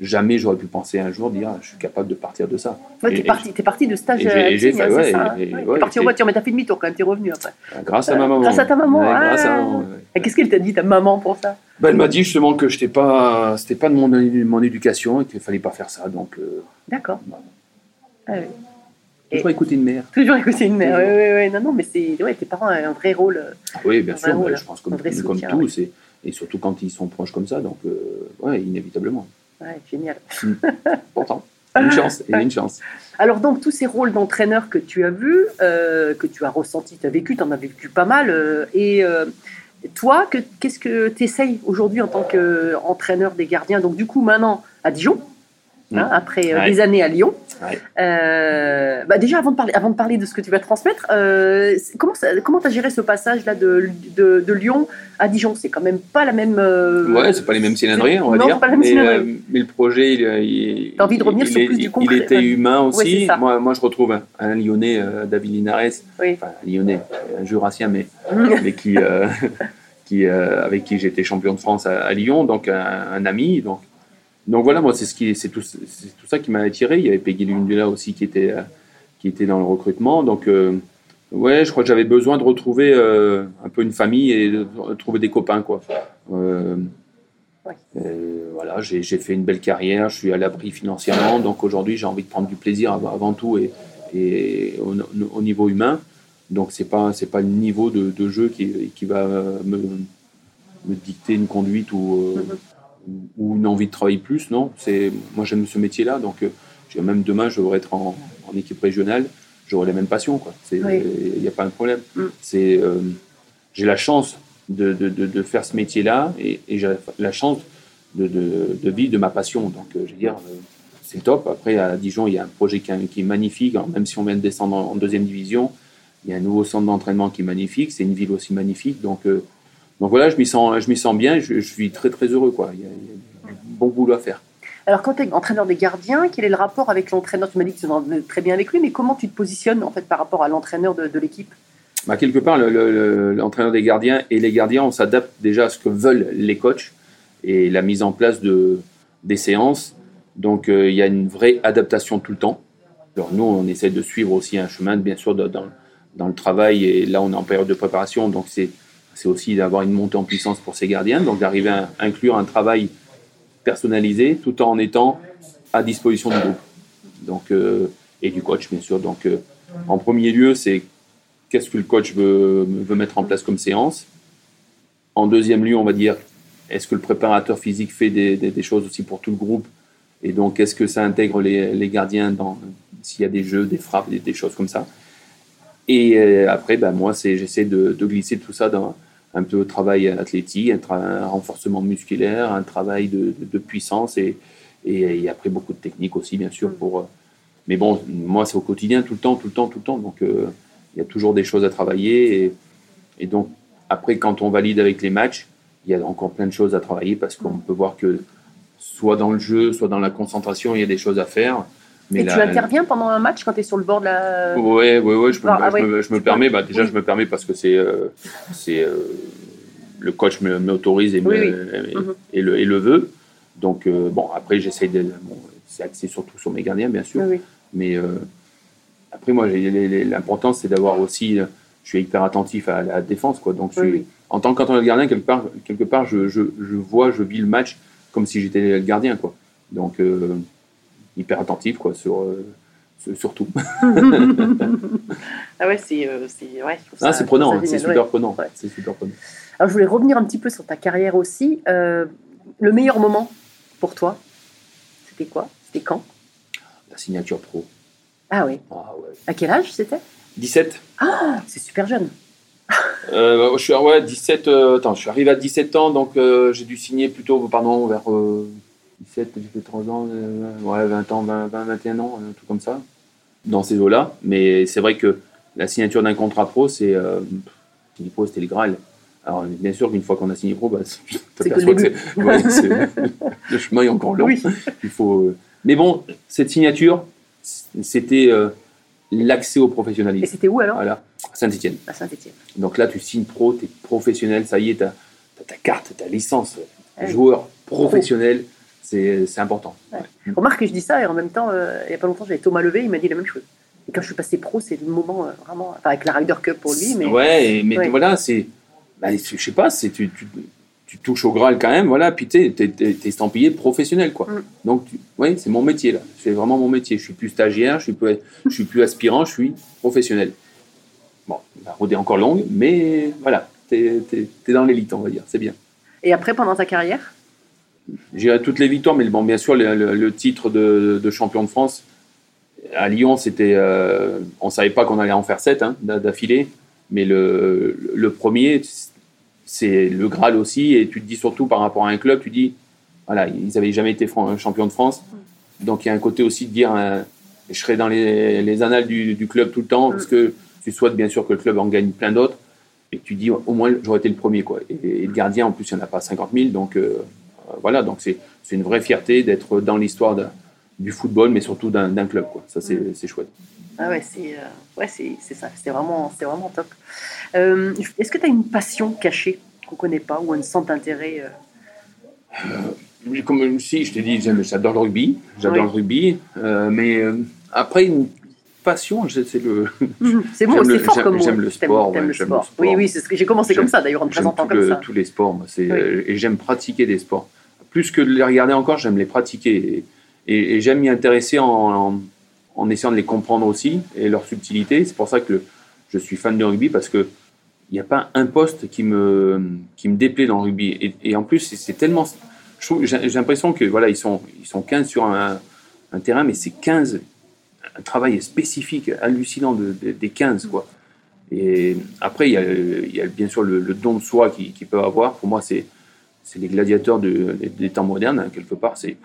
jamais j'aurais pu penser un jour dire je suis capable de partir de ça. Ouais, t'es, et parti, t'es parti de stage et j'ai- Tignes, fait- ouais, ça, hein et- Ouais, T'es parti en voiture, mais t'as fait demi-tour quand même, t'es revenu après. Grâce à Euh, ma maman. grâce à ta maman, ah. grâce à maman, ouais. Et qu'est-ce qu'elle t'a dit, ta maman, pour ça? Bah, elle m'a dit justement que pas, c'était pas de mon, mon éducation et qu'il fallait pas faire ça. Donc, euh, D'accord. Bah. Ah oui. toujours écouter une mère. Toujours écouter une mère. Oui, oui, oui. Non, non, mais ouais, tes parents ont un vrai rôle. euh, Oui, bien sûr. rôle, je pense comme, comme soutien, tous et, et surtout quand ils sont proches comme ça. Donc, euh, ouais, inévitablement. Ouais, génial. Pourtant, [laughs] une chance. Une chance. Alors donc tous ces rôles d'entraîneur que tu as vus, euh, que tu as ressenti, tu as vécu, tu en as vécu pas mal. euh, et euh, toi, que- qu'est-ce que tu essayes aujourd'hui en tant qu'entraîneur des gardiens? Donc du coup maintenant à Dijon, hein, Mm. après euh, Ouais. des années à Lyon. Ouais. Euh, bah déjà, avant de, parler, avant de parler de ce que tu vas transmettre, euh, comment tu comment as géré ce passage-là de, de, de Lyon à Dijon? C'est quand même pas la même. euh, Ouais, c'est pas les mêmes cylindriers, on va non, dire. pas la même mais, mais le projet, il, il- envie de revenir il sur est- plus du il- concret, Il était humain aussi. moi, moi, je retrouve un, un Lyonnais, David Linares, Oui. enfin un Lyonnais, un Jurassien, mais, mais qui, [laughs] qui, avec qui j'étais champion de France à, à Lyon, donc un, un ami. Donc, donc voilà, moi, c'est ce qui, c'est tout, c'est tout ça qui m'a attiré. Il y avait Peggy Lundula aussi qui était, euh, qui était dans le recrutement. Donc, euh, ouais, je crois que j'avais besoin de retrouver euh, un peu une famille et de trouver des copains, quoi. Euh, Ouais. voilà, j'ai j'ai fait une belle carrière, je suis à l'abri financièrement, donc aujourd'hui j'ai envie de prendre du plaisir avant, tout et, et au, au niveau humain. Donc c'est pas c'est pas le niveau de, de jeu qui, qui va me, me dicter une conduite ou, euh, ou une envie de travailler plus, non. C'est moi j'aime ce métier-là, donc euh, même demain je devrais être en, en équipe régionale, j'aurai la même passion, Oui. il n'y a pas un problème. Mm. C'est euh, j'ai la chance de, de, de, de faire ce métier-là et, et j'ai la chance de, de, de vivre de ma passion. Donc, euh, je veux dire, c'est top. Après, à Dijon, il y a un projet qui, est- qui est magnifique. Alors, même si on vient de descendre en, en deuxième division, il y a un nouveau centre d'entraînement qui est magnifique. C'est une ville aussi magnifique. Donc, euh, donc voilà, je m'y sens, je m'y sens bien. Je, je suis très, très heureux. Quoi. Il, y a, il y a du bon boulot à faire. Alors, quand tu es entraîneur des gardiens, quel est le rapport avec l'entraîneur? Tu m'as dit que tu t'entendais très bien avec lui, mais comment tu te positionnes en fait par rapport à l'entraîneur de, de l'équipe? Bah, quelque part, le- le- le- l'entraîneur des gardiens et les gardiens, on s'adapte déjà à ce que veulent les coachs et la mise en place de, des séances. Donc, euh, il y a une vraie adaptation tout le temps. Alors, nous, on essaie de suivre aussi un chemin, bien sûr, dans, dans le travail. Et là, on est en période de préparation. Donc, c'est c'est aussi d'avoir une montée en puissance pour ces gardiens. Donc, d'arriver à inclure un travail personnalisé tout en étant à disposition du groupe. Donc, euh, et du coach, bien sûr. Donc, euh, en premier lieu, c'est qu'est-ce que le coach veut, mettre en place comme séance. En deuxième lieu, on va dire, est-ce que le préparateur physique fait des, choses aussi pour tout le groupe? Et donc, est-ce que ça intègre les, gardiens dans s'il y a des jeux, des frappes, des, choses comme ça? Et euh, après, ben, moi, j'essaie de glisser tout ça dans un peu de travail athlétique, un, tra- un renforcement musculaire, un travail de, de- de puissance et, et, et après beaucoup de techniques aussi, bien sûr. Pour, euh, mais bon, moi, c'est au quotidien, tout le temps, tout le temps, tout le temps. Donc, euh, il y a toujours des choses à travailler. Et, et donc, après, quand on valide avec les matchs, il y a encore plein de choses à travailler parce qu'on peut voir que soit dans le jeu, soit dans la concentration, il y a des choses à faire. Mais Et la- tu interviens pendant un match quand tu es sur le bord de la. Ouais, ouais, ouais, je me, Ah, je ouais. me, je me Tu permets. Bah, déjà, oui. je me permets parce que c'est, euh, c'est euh, le coach m'autorise et, me- Oui, oui. et, Mhm. et le, et le veut. Donc, euh, bon, après, j'essaie de. Bon, c'est axé surtout sur mes gardiens, bien sûr. Oui, oui. Mais après, moi, l'important, c'est d'avoir aussi. Je suis hyper attentif à la défense, quoi. Donc, je Oui, suis- oui. en tant qu'entraîneur gardien, quelque part, quelque part je, je, vois, je vis le match comme si j'étais le gardien, quoi. Donc, hyper attentif, quoi, sur, euh, sur, tout. [laughs] Ah ouais, c'est. euh, c'est ouais, Ah, c'est prenant, hein, c'est super ouais. prenant. Ouais. C'est super prenant. Alors, je voulais revenir un petit peu sur ta carrière aussi. Euh, le meilleur moment pour toi, c'était quoi? C'était quand? La signature pro. Ah oui. Ah ouais. À quel âge c'était? 17 Ah, c'est super jeune. [laughs] euh, Je suis ouais, 17. euh, attends, je suis arrivé à 17 ans, donc j'ai dû signer plutôt, pardon, vers 17, j'ai fait 3 ans, euh, ouais, 20 ans, 20, 20, 21 ans, un truc comme ça, dans ces eaux-là. Mais c'est vrai que la signature d'un contrat pro, c'est. Euh, pro, c'était le Graal. Alors, bien sûr qu'une fois qu'on a signé pro, bah, [laughs] tu que t'aperçois que ouais, c'est- [laughs] [laughs] le chemin est encore long. Oui. Il faut, euh, Mais bon, cette signature, c'était euh, l'accès au Et professionnalisme. c'était où alors? Voilà, Saint-Etienne. À Saint-Etienne. Donc là, tu signes pro, tu es professionnel, ça y est, tu as, ta carte, ta licence, Ouais. joueur professionnel, c'est important. Remarque que je dis ça et en même temps, euh, il n'y a pas longtemps, j'avais Thomas Levé, il m'a dit la même chose. Et quand je suis passé pro, c'est le moment euh, vraiment. Enfin, avec la Ryder Cup pour lui, mais. Ouais, et- mais Ouais. voilà, c'est. bah, je sais pas, c'est tu, tu, tu touches au Graal quand même, voilà, puis tu es, estampillé professionnel, quoi. Mm. Donc, ouais, c'est mon métier, là. C'est vraiment mon métier. Je suis plus stagiaire, je suis plus, je suis plus aspirant, je suis professionnel. Bon, la route est encore longue, mais voilà, tu es, dans l'élite, on va dire, c'est bien. Et après, pendant ta carrière? J'irai toutes les victoires, mais bon, bien sûr, le, titre de, champion de France à Lyon, c'était. euh, on savait pas qu'on allait en faire 7 d'affilée, mais le, premier, c'est le Graal aussi. Et tu te dis surtout par rapport à un club, tu dis, voilà, ils n'avaient jamais été champions de France. Donc il y a un côté aussi de dire, euh, je serai dans les, les annales du, club tout le temps, parce que tu souhaites bien sûr que le club en gagne plein d'autres, et tu dis au moins j'aurais été le premier. Quoi. Et, et le gardien, en plus, il n'y en a pas 50 000, donc euh, voilà, donc c'est une vraie fierté d'être dans l'histoire du football, mais surtout d'un club. Quoi. Ça, c'est c'est chouette. Ah ouais, c'est euh, ouais, c'est ça, c'est vraiment, vraiment top. Euh, Est-ce que tu as une passion cachée qu'on connaît pas ou un centre d'intérêt euh, Oui, Comme si je t'ai dit, j'adore le rugby, j'adore Oui. le rugby, euh, mais euh, après une passion, c'est le. C'est bon, c'est fort comme j'aime le sport, ouais, le sport. le sport. Oui, oui, j'ai commencé comme ça d'ailleurs en J'aime présentant comme le- ça. tous les sports, moi, Oui. euh, et j'aime pratiquer des sports. Plus que de les regarder encore, j'aime les pratiquer. Et, j'aime m'y intéresser en, essayant de les comprendre aussi et leur subtilité. C'est pour ça que je suis fan de rugby parce que il n'y a pas un poste qui me, qui me déplaît dans le rugby. Et, en plus, c'est, tellement. J'ai, l'impression que voilà, ils sont, ils sont 15 sur un, terrain, mais c'est 15. Un travail spécifique, hallucinant de, de- des 15, quoi. Et après, il y a, bien sûr le, don de soi qu'ils qu'ils peuvent avoir. Pour moi, c'est c'est les gladiateurs de- des, des temps modernes, hein, quelque part. C'est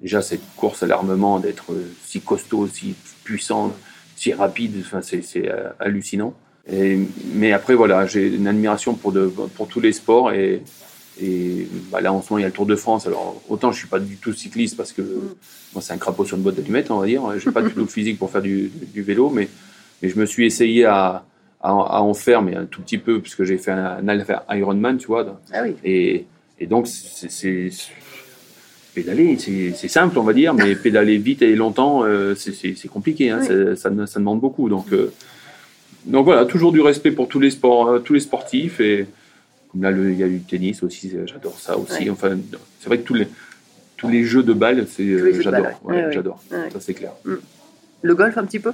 déjà cette course à l'armement, d'être euh, si costaud, si puissant, si rapide. Enfin, c'est euh, hallucinant. Et- mais après, voilà, j'ai une admiration pour, de, pour tous les sports. Et, et bah, là, en ce moment, il y a le Tour de France. Alors, autant je suis pas du tout cycliste parce que moi, c'est un crapaud sur une boîte d'allumettes, on va dire. J'ai pas du tout le physique pour faire du, vélo, mais, mais je me suis essayé à, à, à en faire, mais un tout petit peu, puisque j'ai fait un, un Ironman, tu vois. Ah oui. Et, et donc, c'est-. Pédaler, c'est simple, on va dire, mais pédaler vite et longtemps, euh, c'est- compliqué. Hein, Oui. ça, demande beaucoup. Donc, euh, donc voilà, toujours du respect pour tous les sports, euh, tous les sportifs. Et comme là, il y a du tennis aussi, j'adore ça aussi. Enfin, c'est vrai que tous les, tous les jeux de balles, c'est, j'adore. ouais. J'adore. Ça, c'est clair. Le golf un petit peu?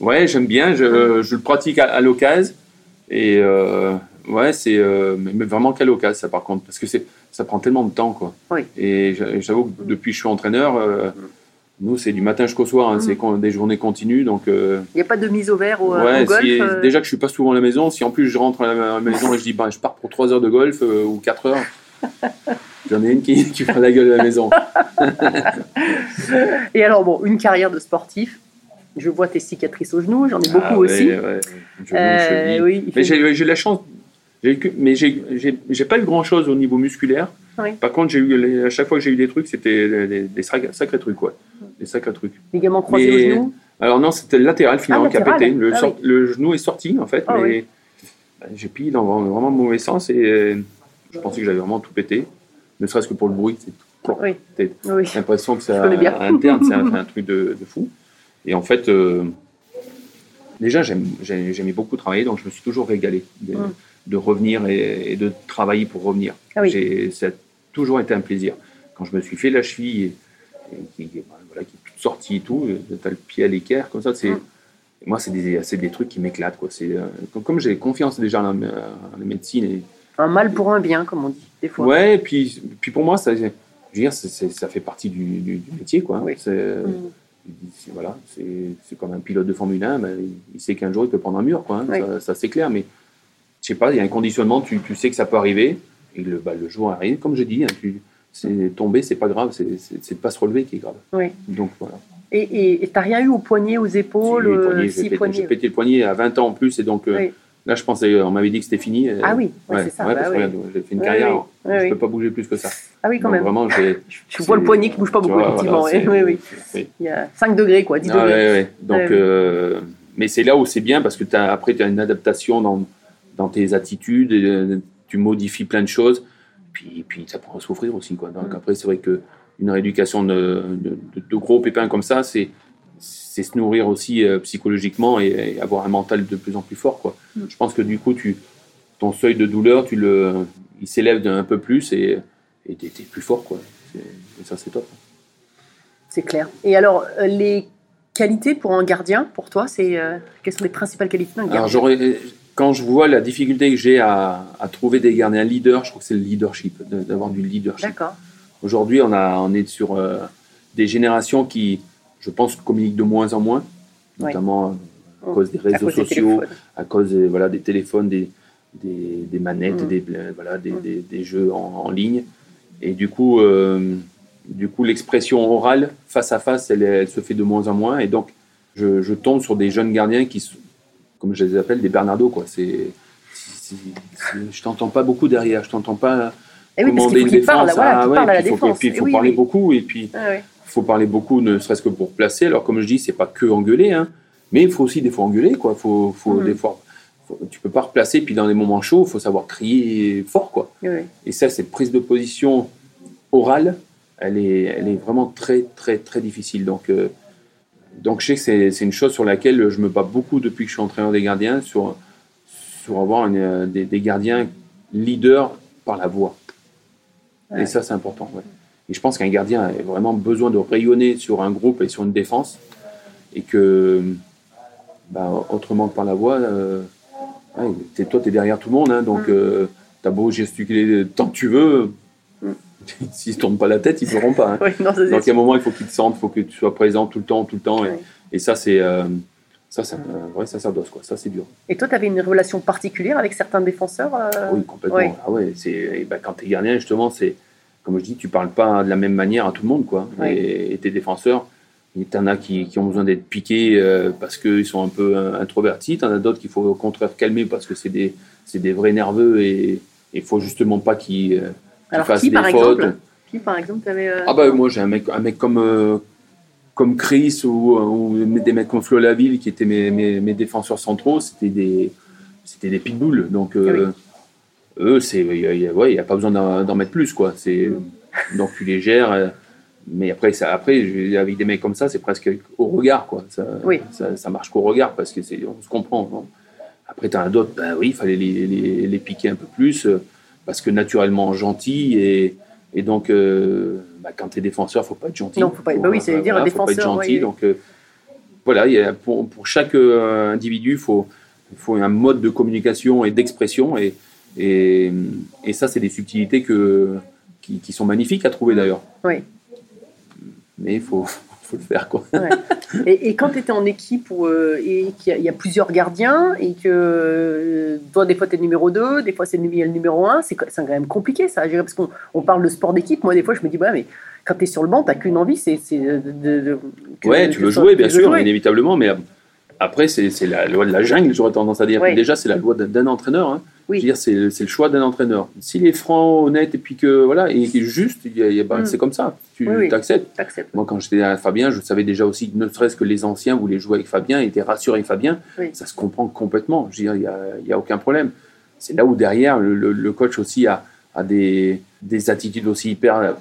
Ouais, j'aime bien. Je, je le pratique à, à l'occasion. Et ouais, c'est euh, mais vraiment qu'à l'occasion, ça, par contre. Parce que c'est, ça prend tellement de temps, quoi. Oui. Et j'a- j'avoue que depuis que je suis entraîneur, euh, nous, c'est du matin jusqu'au soir. hein, Mm. C'est des journées continues. Donc, euh, Il n'y a pas de mise au vert au, ouais, au golf si- euh, déjà que je suis pas souvent à la maison, si en plus je rentre à la maison et je dis, bah, je pars pour 3 heures de golf euh, ou 4 heures, [laughs] j'en ai une qui, qui fera la gueule à la maison. Et alors, bon, une carrière de sportif. Je vois tes cicatrices au genou, j'en ai beaucoup Ah ouais, aussi. ouais. Genou, Euh, oui, Mais j'ai la chance, mais j'ai pas eu grand chose au niveau musculaire. Oui. Par contre, j'ai eu à chaque fois que j'ai eu des trucs, c'était des, des- des sacrés, trucs, quoi. Des sacrés trucs. ligament croisé Mais- au genou. Alors non, c'était le latéral finalement Ah, qui a pété. Le, Ah sort- le genou est sorti en fait, Ah mais oui. bah, j'ai pillé dans vraiment mauvais sens et euh, je pensais que j'avais vraiment tout pété. Ne serait-ce que pour le bruit, c'est Oui. L'impression que à [laughs] interne, c'est un, un truc de, de fou. Et en fait, euh, déjà, j'aimais beaucoup travailler, donc je me suis toujours régalé Mm. De revenir et, et de travailler pour revenir. Ah oui. Ça a toujours été un plaisir. Quand je me suis fait la cheville, et, et qui, bah, voilà, qui est toute sortie et tout, tu as le pied à l'équerre, comme ça, c'est. Mm. Moi, c'est des, des trucs qui m'éclatent. quoi. C'est, euh, comme, comme j'ai confiance déjà en la, en la médecine et, Un mal pour un bien, comme on dit, des fois. Ouais, et puis, puis pour moi, ça, je veux dire, ça fait partie du, du- du métier. Quoi. Oui. C'est, Mm. c'est- voilà, c'est, comme un pilote de Formule 1, ben, il- il sait qu'un jour il peut prendre un mur, quoi, hein, Oui. ça, ça, c'est clair, mais je sais pas, il y a un conditionnement, tu, tu sais que ça peut arriver, et le, bah, le jour arrive, comme je dis, hein, tu, c'est, tomber, c'est pas grave, c'est, de pas se relever qui est grave. Oui. Donc voilà. Et et t'as rien eu au poignet, aux épaules Si, les euh, poignets, si, j'ai, pété, poignets. j'ai pété le poignet à 20 ans en plus, et donc euh, là, je pensais, on m'avait dit que c'était fini. Ah oui, ouais, ouais, c'est ça. ouais, bah parce oui. j'ai fait une carrière, oui, je oui. peux pas bouger plus que ça. Ah oui, quand Donc même. vraiment, j'ai. [laughs] Je vois le poignet qui bouge pas Tu beaucoup, vois, effectivement. voilà, oui, oui, Il y a 5 degrés, quoi, 10 Ah, degrés. Donc, euh, mais c'est là où c'est bien parce que as, après, tu as une adaptation dans, dans tes attitudes, euh, tu modifies plein de choses, puis, puis ça prend à souffrir aussi. Quoi. Donc Mm. après, c'est vrai qu'une rééducation de, de, de- de gros pépins comme ça, c'est c'est se nourrir aussi euh, psychologiquement et, et avoir un mental de plus en plus fort. Quoi. Mm. Je pense que du coup, tu, ton seuil de douleur, tu le, il s'élève d'un peu plus et tu es, plus fort. Quoi. Et ça, c'est top. C'est clair. Et alors, euh, les qualités pour un gardien, pour toi, c'est euh, quelles sont les principales qualités d'un gardien? Quand je vois la difficulté que j'ai à, à trouver des gardiens leaders, je trouve que c'est le leadership, de- d'avoir du leadership. D'accord. Aujourd'hui, on, a, on est sur euh, des générations qui, je pense, communiquent de moins en moins, notamment euh, à cause des réseaux cause sociaux, à cause des, voilà, des téléphones, des, des, des manettes, Mm. des, voilà, des, Mm. des- jeux en, en ligne. Et du coup, euh, du coup, l'expression orale face à face, elle, elle se fait de moins en moins. Et donc, je, je tombe sur des jeunes gardiens qui, sont, comme je les appelle, des Bernardo. Quoi. C'est, je t'entends pas beaucoup derrière. Je t'entends pas Eh oui, parce commander une parle, défense. voilà, Ah ouais, parle à la puis il faut, défense. puis il faut Eh oui, parler oui. beaucoup. Et puis, Ah il faut parler beaucoup, ne serait-ce que pour placer. Alors, comme je dis, c'est pas que engueuler, hein, mais il faut aussi des fois engueuler, quoi. Faut, faut Mhm. des fois, faut- tu peux pas replacer. Puis dans les moments chauds, il faut savoir crier fort, quoi. Et ça, cette prise de position orale, elle est, elle est vraiment très, très, très difficile. Donc, euh, donc je sais que c'est, une chose sur laquelle je me bats beaucoup depuis que je suis entraîneur des gardiens, sur, sur avoir une, euh, des, des gardiens leaders par la voix. Ouais. Et ça, c'est important. ouais. Et je pense qu'un gardien a vraiment besoin de rayonner sur un groupe et sur une défense. Et que, bah, autrement que par la voix, euh, ouais, toi, tu es derrière tout le monde. hein, donc, Mm. tu as beau gesticuler tant que tu veux. [laughs] S'ils ne tournent pas la tête, ils ne feront pas. hein. Oui, non, ça, Donc, il y a un moment, il faut qu'ils te sentent, il faut que tu sois présent tout le temps, tout le temps. Et, Ouais. et ça, c'est. euh, ça, c'est un vrai sacerdoce, quoi. Ça, c'est dur. Et toi, tu avais une relation particulière avec certains défenseurs euh, Oui, complètement. ouais. Ah ouais, c'est, ben, quand tu es gardien, justement, c'est, comme je dis, tu parles pas de la même manière à tout le monde. Quoi. Ouais. Et, et tes défenseurs, il y en a qui, qui ont besoin d'être piqués euh, parce qu'ils sont un peu euh, introvertis. Tu en as d'autres qu'il faut au contraire calmer parce que c'est des, c'est des vrais nerveux et il faut justement pas euh, qu'ils Alors, fassent qui, des par fautes. exemple Qui, par exemple, tu avais. Ah bah moi j'ai un mec, un mec comme, euh, comme Chris ou, ou des mecs comme Flo Laville qui étaient mes, mes, mes défenseurs centraux, c'était des, c'était des pitbulls. Donc euh, eux, c'est, il ouais, n'y a pas besoin d'en, d'en mettre plus. Quoi. C'est, Donc tu les gères. euh, mais après, ça, après avec des mecs comme ça, c'est presque au regard. Quoi. Ça, Oui. ça, ça marche qu'au regard parce que c'est, on se comprend. non après, tu as d'autres, ben oui, il fallait les, les, les piquer un peu plus euh, parce que naturellement gentil et, et donc euh, bah, quand tu es défenseur, faut pas être gentil. Non, faut pas- bah oui, c'est dire faut pas être défenseur, gentil. ouais. Donc euh, voilà, il y a, pour, pour chaque euh, individu, il faut, faut un mode de communication et d'expression et, et, et ça, c'est des subtilités que, qui, qui sont magnifiques à trouver d'ailleurs. Oui. Mais il faut, faut le faire quoi. Ouais. Et, et quand tu étais en équipe où, euh, et qu'il y, a- il y a plusieurs gardiens et que euh, toi, des fois, tu es le numéro 2, des fois, c'est le, il numéro 1, c'est, quand même compliqué ça à gérer parce qu'on on parle de sport d'équipe. Moi, des fois, je me dis, ouais, mais quand tu es sur le banc, tu qu'une envie, c'est, de, de- de- Ouais, tu veux jouer, bien sûr, inévitablement, mais après, c'est la loi de la jungle, j'aurais tendance à dire. Déjà, c'est la loi d'un- entraîneur. hein. Oui. Dire, c'est le choix d'un entraîneur. S'il est franc, honnête, et puis que, voilà, et qu'il est juste, bah, Mm. c'est comme ça. Tu Oui, oui. acceptes. T'acceptes. Moi, quand j'étais à Fabien, je savais déjà aussi que ne serait-ce que les anciens voulaient jouer avec Fabien, étaient rassurés avec Fabien. Ça se comprend complètement. Je veux dire, il n'y a, aucun problème. C'est là où derrière, le, le- le coach aussi a, a des, des attitudes aussi hyper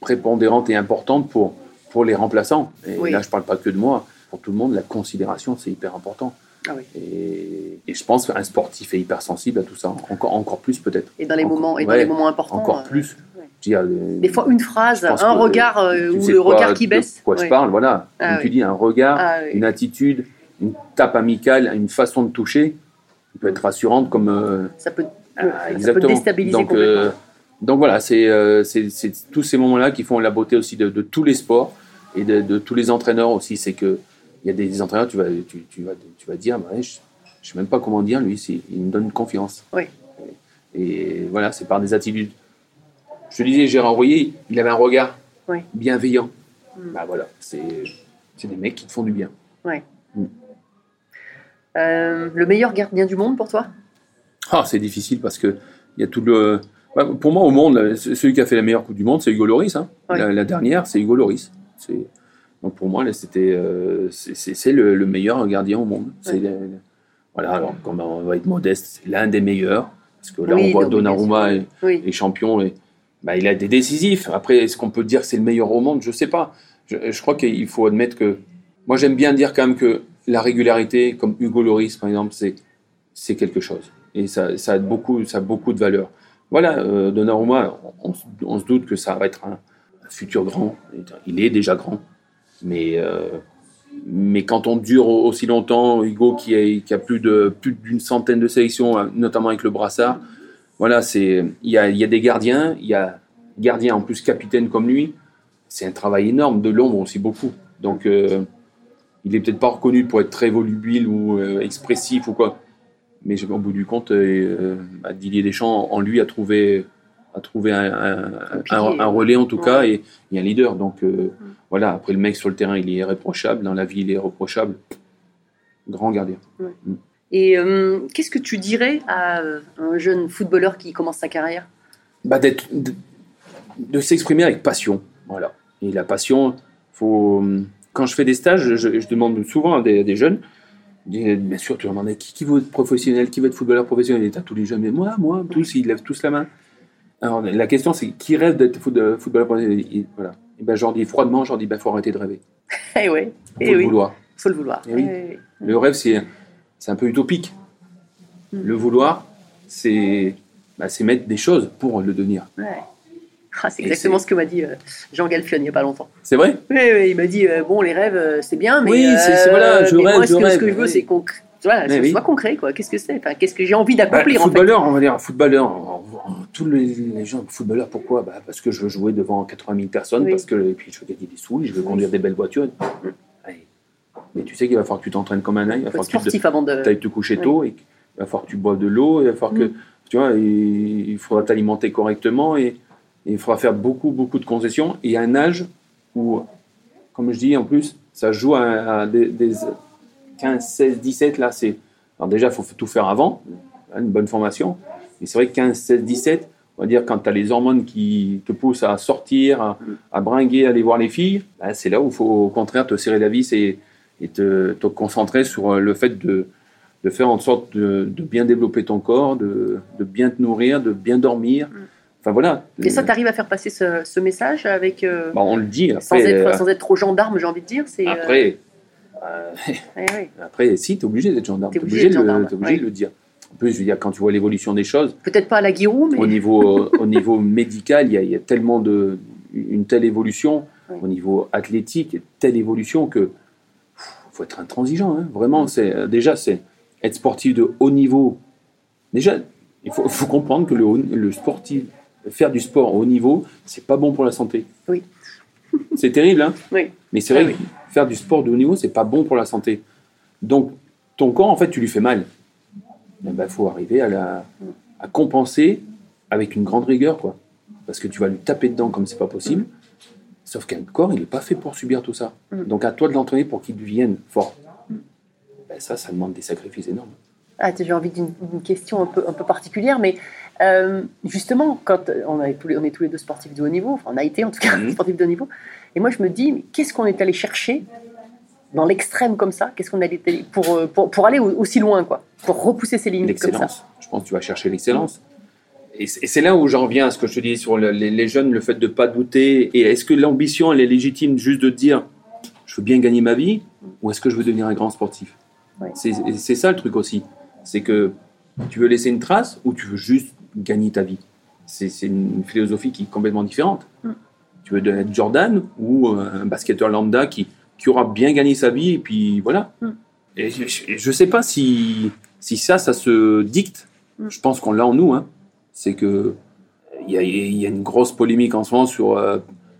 prépondérantes et importantes pour, pour les remplaçants. Et là, je ne parle pas que de moi. Pour tout le monde, la considération, c'est hyper important. Ah oui. Et, et je pense qu'un sportif est hyper sensible à tout ça. Encore, encore plus peut-être. Et dans les Encore- moments, et dans les moments importants. Encore euh, plus. ouais. Je dire, euh, Des fois, une phrase, je un regard euh, ou le quoi- regard qui de baisse. quoi je Ouais. parle, voilà. Ah Comme oui. tu dis, un regard, Ah oui. une attitude, une tape amicale, une façon de toucher, qui peut être rassurante comme. euh, Ça peut, ah, ça peut déstabiliser donc, complètement. donc voilà, c'est tous ces moments-là qui font la beauté aussi de, de tous les sports et de, de tous les entraîneurs aussi. C'est que il y a des entraîneurs, tu vas, tu, tu vas, tu vas dire, bah ouais, je ne sais même pas comment dire, lui, il me donne confiance. Oui. Et, et voilà, c'est par des attitudes. Je te disais, Gérard Royer, il avait un regard Oui. bienveillant. Mm. Bah voilà, c'est des mecs qui te font du bien. Euh, le meilleur gardien du monde pour toi? Ah, c'est difficile parce que il y a tout le. Ouais, Pour moi, au monde, celui qui a fait la meilleure Coupe du Monde, c'est Hugo Loris. hein. Ouais. La, la dernière, c'est Hugo Loris. C'est- Donc pour moi, c'était, euh, c'est- le, le meilleur gardien au monde. Ouais. le- Voilà, alors quand on va être modeste, c'est l'un des meilleurs. Parce que là, Oui, on voit Donnarumma et, Oui. et champion. Et, bah, il a des décisifs. Après, est-ce qu'on peut dire que c'est le meilleur au monde? Je ne sais pas. Je, je crois qu'il faut admettre que. Moi, j'aime bien dire quand même que la régularité, comme Hugo Loris, par exemple, c'est, quelque chose. Et ça, ça, a beaucoup, ça a beaucoup de valeur. Voilà, euh, Donnarumma, on, on se- on se doute que ça va être un futur grand. Il est déjà grand. Mais, euh, mais quand on dure aussi longtemps, Hugo qui a, qui a plus, d'une centaine de sélections, euh, notamment avec le brassard, voilà, il y a, des gardiens, il y a gardien en plus capitaine comme lui. C'est un travail énorme, de l'ombre aussi beaucoup. Donc, euh, il est peut-être pas reconnu pour être très volubile ou expressif ou quoi. Mais au bout du compte, bah, Didier Deschamps, en lui, a trouvé, à trouver un, un- Un un- pilier. un relais en tout Ouais. cas et, et un leader. Donc euh, voilà, après le mec sur le terrain, il est irréprochable, dans la vie, il est irréprochable. Grand gardien. Et euh, qu'est-ce que tu dirais à euh, un jeune footballeur qui commence sa carrière? Bah, de, de s'exprimer avec passion. Voilà. Et la passion, faut, quand je fais des stages, je, je demande souvent à des, à des jeunes, bien sûr, tu leur demandes qui, qui veut être professionnel, qui veut être footballeur professionnel, et t'as tous les jeunes, mais moi, moi, tous, ils lèvent tous la main. Alors, la question, c'est qui rêve d'être de- footballeur professionnel voilà. Et ben, je leur dis froidement, je leur dis, ben, faut arrêter de rêver. [laughs] Eh Faut eh le oui, vouloir. faut le vouloir. Eh oui. Eh oui. Le rêve, c'est c'est un peu utopique. Mm. Le vouloir, c'est bah, c'est mettre des choses pour le devenir. Ouais. Ah, c'est exactement ce que m'a dit euh, Jean Galfion il n'y a pas longtemps. C'est vrai? Oui, oui, il m'a dit euh, bon, les rêves, euh, c'est bien, mais, Oui, c'est- c'est- voilà, je mais moi, ce je que, ce rêve, que je veux, c'est concret. Voilà, Mais oui. soit concret, quoi. Qu'est-ce que c'est? Enfin, qu'est-ce que j'ai envie Bah, d'accomplir, en fait? Footballeur, on va dire footballeur. Tous les, les gens, footballeur, pourquoi? Bah, Parce que je veux jouer devant 80 000 personnes, Oui. parce que et puis je veux gagner des sous, je veux conduire des belles voitures. Allez. Mais tu sais qu'il va falloir que tu t'entraînes comme un œil, il va falloir que tu de. ailles te coucher tôt, et qu'il va falloir que tu boives de l'eau, il va falloir Mm. que tu vois, il, il faudra t'alimenter correctement et, et il faudra faire beaucoup, beaucoup de concessions. Et à un âge où, comme je dis en plus, ça joue à, à des, des 15, 16, 17, là, c'est. Alors déjà, il faut tout faire avant, une bonne formation. Mais c'est vrai que 15, 16, 17, on va dire quand tu as les hormones qui te poussent à sortir, à, à bringuer, à aller voir les filles, bah, c'est là où il faut au contraire te serrer la vis et, et te, te concentrer sur euh, le fait de, de faire en sorte de, de bien développer ton corps, de, de bien te nourrir, de bien dormir. Enfin voilà. Et ça, tu arrives à faire passer ce, ce message avec. euh, Bah, on le dit. Après, sans, être, euh, sans être trop gendarme, j'ai envie de dire. c'est, après, euh, après, [laughs] [laughs] si, tu es obligé d'être gendarme. Tu es obligé obligé, d'être de, gendarme, t'es obligé ouais. de le dire. En plus, je veux dire, quand tu vois l'évolution des choses, Peut-être pas à la Giroud, mais. au niveau, [laughs] au niveau médical, il y, a, il y a tellement de. une telle évolution, Oui. au niveau athlétique, telle évolution que. faut être intransigeant, hein. vraiment. C'est, euh, déjà, c'est être sportif de haut niveau. Déjà, il faut, faut comprendre que le, le sportif, faire du sport au haut niveau, c'est pas bon pour la santé. Oui. [laughs] C'est terrible, hein Oui. mais c'est Ah vrai que faire du sport de haut niveau, c'est pas bon pour la santé. Donc, ton corps, en fait, tu lui fais mal. Il faut arriver à, la, à compenser avec une grande rigueur, quoi. Parce que tu vas lui taper dedans comme c'est pas possible. Sauf qu'un corps, il n'est pas fait pour subir tout ça. Mm. Donc, à toi de l'entraîner pour qu'il devienne fort. Ben, ça, ça demande des sacrifices énormes. Ah, j'ai envie d'une question un peu, un peu particulière, mais euh, justement, quand on, est tous les, on est tous les deux sportifs de haut niveau, enfin, on a été en tout cas Mhm. [laughs] sportifs de haut niveau, et moi je me dis, qu'est-ce qu'on est allé chercher dans l'extrême comme ça Qu'est-ce qu'on pour, euh, pour, pour aller au- aussi loin, quoi Pour repousser ces limites comme ça. Je pense que tu vas chercher l'excellence. Et c'est là où j'en reviens à ce que je te disais sur le- les, les jeunes, le fait de ne pas douter. Et est-ce que l'ambition, elle est légitime juste de dire je veux bien gagner ma vie ou est-ce que je veux devenir un grand sportif? Ouais. C'est ça le truc aussi. C'est que tu veux laisser une trace ou tu veux juste gagner ta vie? C'est c'est une philosophie qui est complètement différente. Mm. Tu veux être Jordan ou euh, un basketteur lambda qui, qui aura bien gagné sa vie et puis voilà. Mm. Et je ne sais pas si, si ça, ça se dicte. Mm. Je pense qu'on l'a en nous. Hein. C'est que il y a, y a une grosse polémique en ce moment sur euh,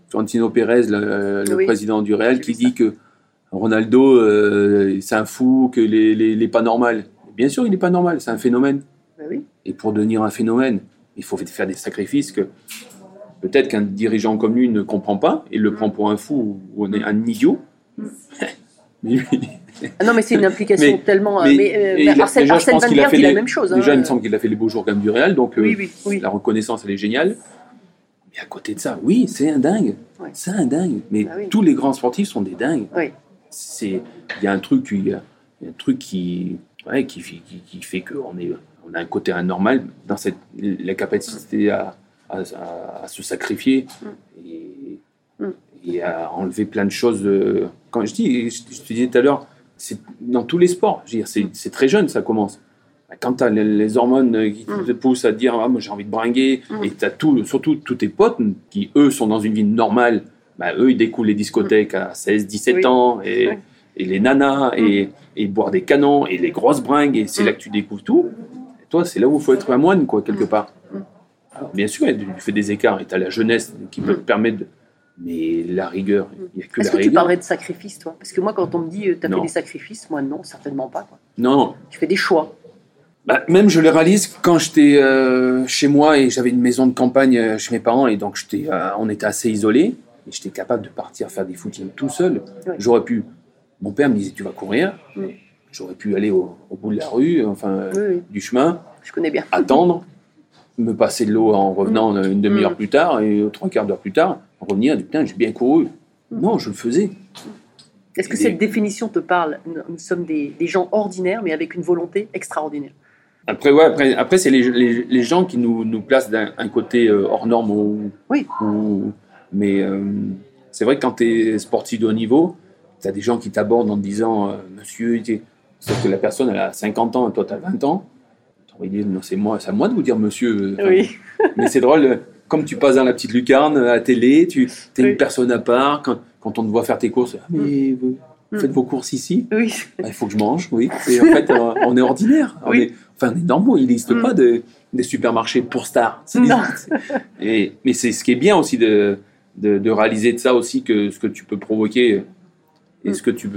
Florentino Pérez, le, le Oui. président du Real, qui dit que Ronaldo, euh, c'est un fou, qu'il n'est les, les pas normal. Bien sûr, il n'est pas normal, c'est un phénomène. Ben oui. Et pour devenir un phénomène, il faut faire des sacrifices que peut-être qu'un dirigeant comme lui ne comprend pas, il le prend pour un fou ou un, un idiot. Mais Ah non, mais c'est une implication Mais- tellement. euh, mais- Mais, euh, il a- Arsène, déjà, je Arsène pense qu'il a Wenger fait dit la même chose. déjà, hein. il me semble qu'il a fait les beaux jours quand même du Real, donc euh, Oui, la reconnaissance, elle est géniale. Mais à côté de ça, oui, c'est un dingue. Ouais. C'est un dingue. Mais Bah tous les grands sportifs sont des dingues. Il y a un truc, il y a, il y a un truc qui, ouais, qui, fait- qui, qui fait qu'on est, on a un côté anormal dans cette, la capacité à, à, à- à se sacrifier et, Mm. Et à enlever plein de choses. Quand je dis, je, je te disais tout à l'heure, c'est dans tous les sports. Dire, c'est, c'est très jeune, ça commence. Quand tu as les, les hormones qui te Mm. poussent à te dire ah, moi j'ai envie de bringuer, Mm. et tu as tout, surtout tous tes potes qui, eux, sont dans une vie normale, bah, eux, ils découvrent les discothèques à 16, 17 Oui. ans, et, Ouais. et les nanas, et, et boire des canons, et les grosses bringues, et c'est Mm. là que tu découvres tout. Et toi, c'est là où il faut être un moine, quoi, quelque Mm. part. Mm. Alors, bien sûr, tu fais des écarts, et tu as la jeunesse qui peut Mm. te permettre de. Mais la rigueur, il n'y a que Est-ce la que tu rigueur. parlerais de sacrifice, toi? Parce que moi, quand on me dit tu as fait Non. des sacrifices, moi, non, certainement pas. Quoi. Non, Tu fais des choix. Bah, même je le réalise quand j'étais euh, chez moi et j'avais une maison de campagne euh, chez mes parents et donc j'étais, euh, on était assez isolés et j'étais capable de partir faire des footings tout seul. J'aurais pu. Mon père me disait tu vas courir. Oui. J'aurais pu aller au, au bout de la rue, enfin euh, oui, du chemin, je connais bien. attendre, [laughs] me passer de l'eau en revenant euh, une demi-heure Mm. plus tard et trois quarts d'heure plus tard, revenir et dire putain j'ai bien couru. Non, je le faisais. Est-ce que Et- cette définition te parle? Nous, sommes des, des gens ordinaires, mais avec une volonté extraordinaire. Après, ouais, après, après c'est les, les, les gens qui nous, nous placent d'un un côté euh, hors norme. Ou, Oui. ou- mais euh, c'est vrai que quand tu es sportif de haut niveau, tu as des gens qui t'abordent en te disant euh, Monsieur, sauf que la personne elle a 50 ans et toi tu as 20 ans. C'est moi, c'est à moi de vous dire monsieur. Enfin, Oui. Mais c'est drôle, euh, comme tu passes dans la petite lucarne à la télé, tu es Oui. une personne à part. Quand, quand on te voit faire tes courses, ah, mais vous Mm. faites vos courses ici? Oui. ah, Il faut que je mange, oui. Et en fait, euh, on est ordinaire. On est, enfin, on est normaux. Il n'existe Mm. pas de, des supermarchés pour stars. Des- [laughs] Et, mais c'est ce qui est bien aussi de, de, de réaliser de ça aussi, que ce que tu peux provoquer et Mm. ce, que tu,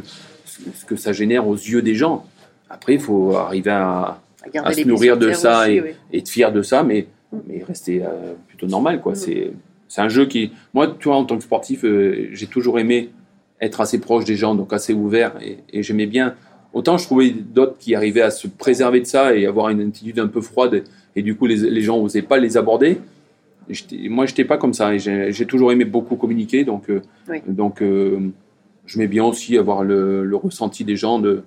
ce que ça génère aux yeux des gens. Après, il faut arriver à, À, se nourrir de ça aussi, et, oui. et être fier de ça, mais, Mm. mais rester euh, plutôt normal. Quoi. Mm. C'est, c'est un jeu qui. Moi, tu vois, en tant que sportif, euh, j'ai toujours aimé être assez proche des gens, donc assez ouvert, et, et j'aimais bien. Autant je trouvais d'autres qui arrivaient à se préserver de ça et avoir une attitude un peu froide, et, du coup, les, les gens n'osaient pas les aborder. J'étais- moi, j'étais pas comme ça, et j'ai, j'ai toujours aimé beaucoup communiquer, donc, euh, Oui. donc euh, je mets bien aussi avoir le, le ressenti des gens de.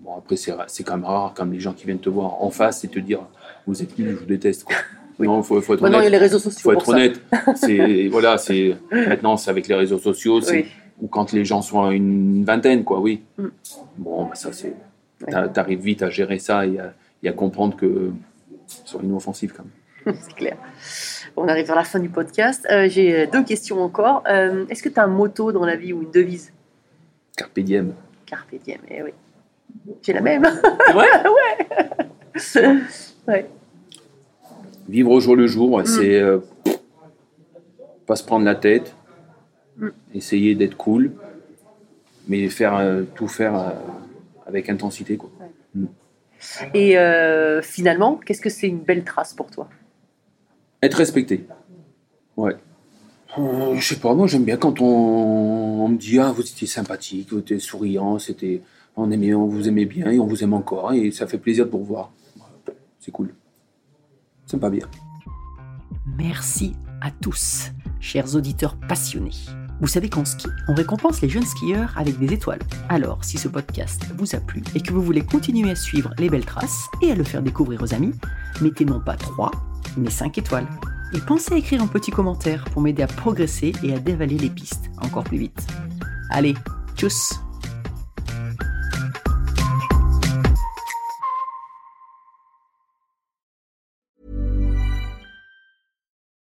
Bon, après, c'est, quand même rare, comme les gens qui viennent te voir en face et te dire Vous êtes nul, je vous déteste. Quoi. [laughs] Oui. Non, il faut, faut être Maintenant, il y a honnête. les réseaux sociaux faut être honnête. [laughs] C'est, voilà, c'est, maintenant, c'est avec les réseaux sociaux, Oui. ou quand les gens sont à une vingtaine, quoi, oui. Mm. Bon, bah, ça, c'est. Ouais. t'a- T'arrives vite à gérer ça et à, et à comprendre que c'est inoffensif quand même. [laughs] C'est clair. On arrive vers la fin du podcast. Euh, J'ai euh, deux questions encore. Euh, Est-ce que tu as un motto dans la vie ou une devise? Carpe diem. Carpe diem, eh oui. J'ai la même. C'est vrai [laughs] ouais. Vivre au jour le jour, Mm. c'est euh, pas se prendre la tête, Mm. essayer d'être cool, mais faire euh, tout faire euh, avec intensité. Quoi. Et euh, finalement, qu'est-ce que c'est une belle trace pour toi? Être respecté. Ouais. Euh, je sais pas, moi j'aime bien quand on, on me dit Ah, vous étiez sympathique, vous étiez souriant, c'était, on, aimait, vous aimait bien et on vous aime encore et ça fait plaisir de vous revoir. C'est cool. Me va bien. Merci à tous, chers auditeurs passionnés. Vous savez qu'en ski, on récompense les jeunes skieurs avec des étoiles. Alors, si ce podcast vous a plu et que vous voulez continuer à suivre les belles traces et à le faire découvrir aux amis, mettez non pas 3, mais 5 étoiles. Et pensez à écrire un petit commentaire pour m'aider à progresser et à dévaler les pistes encore plus vite. Allez, tchuss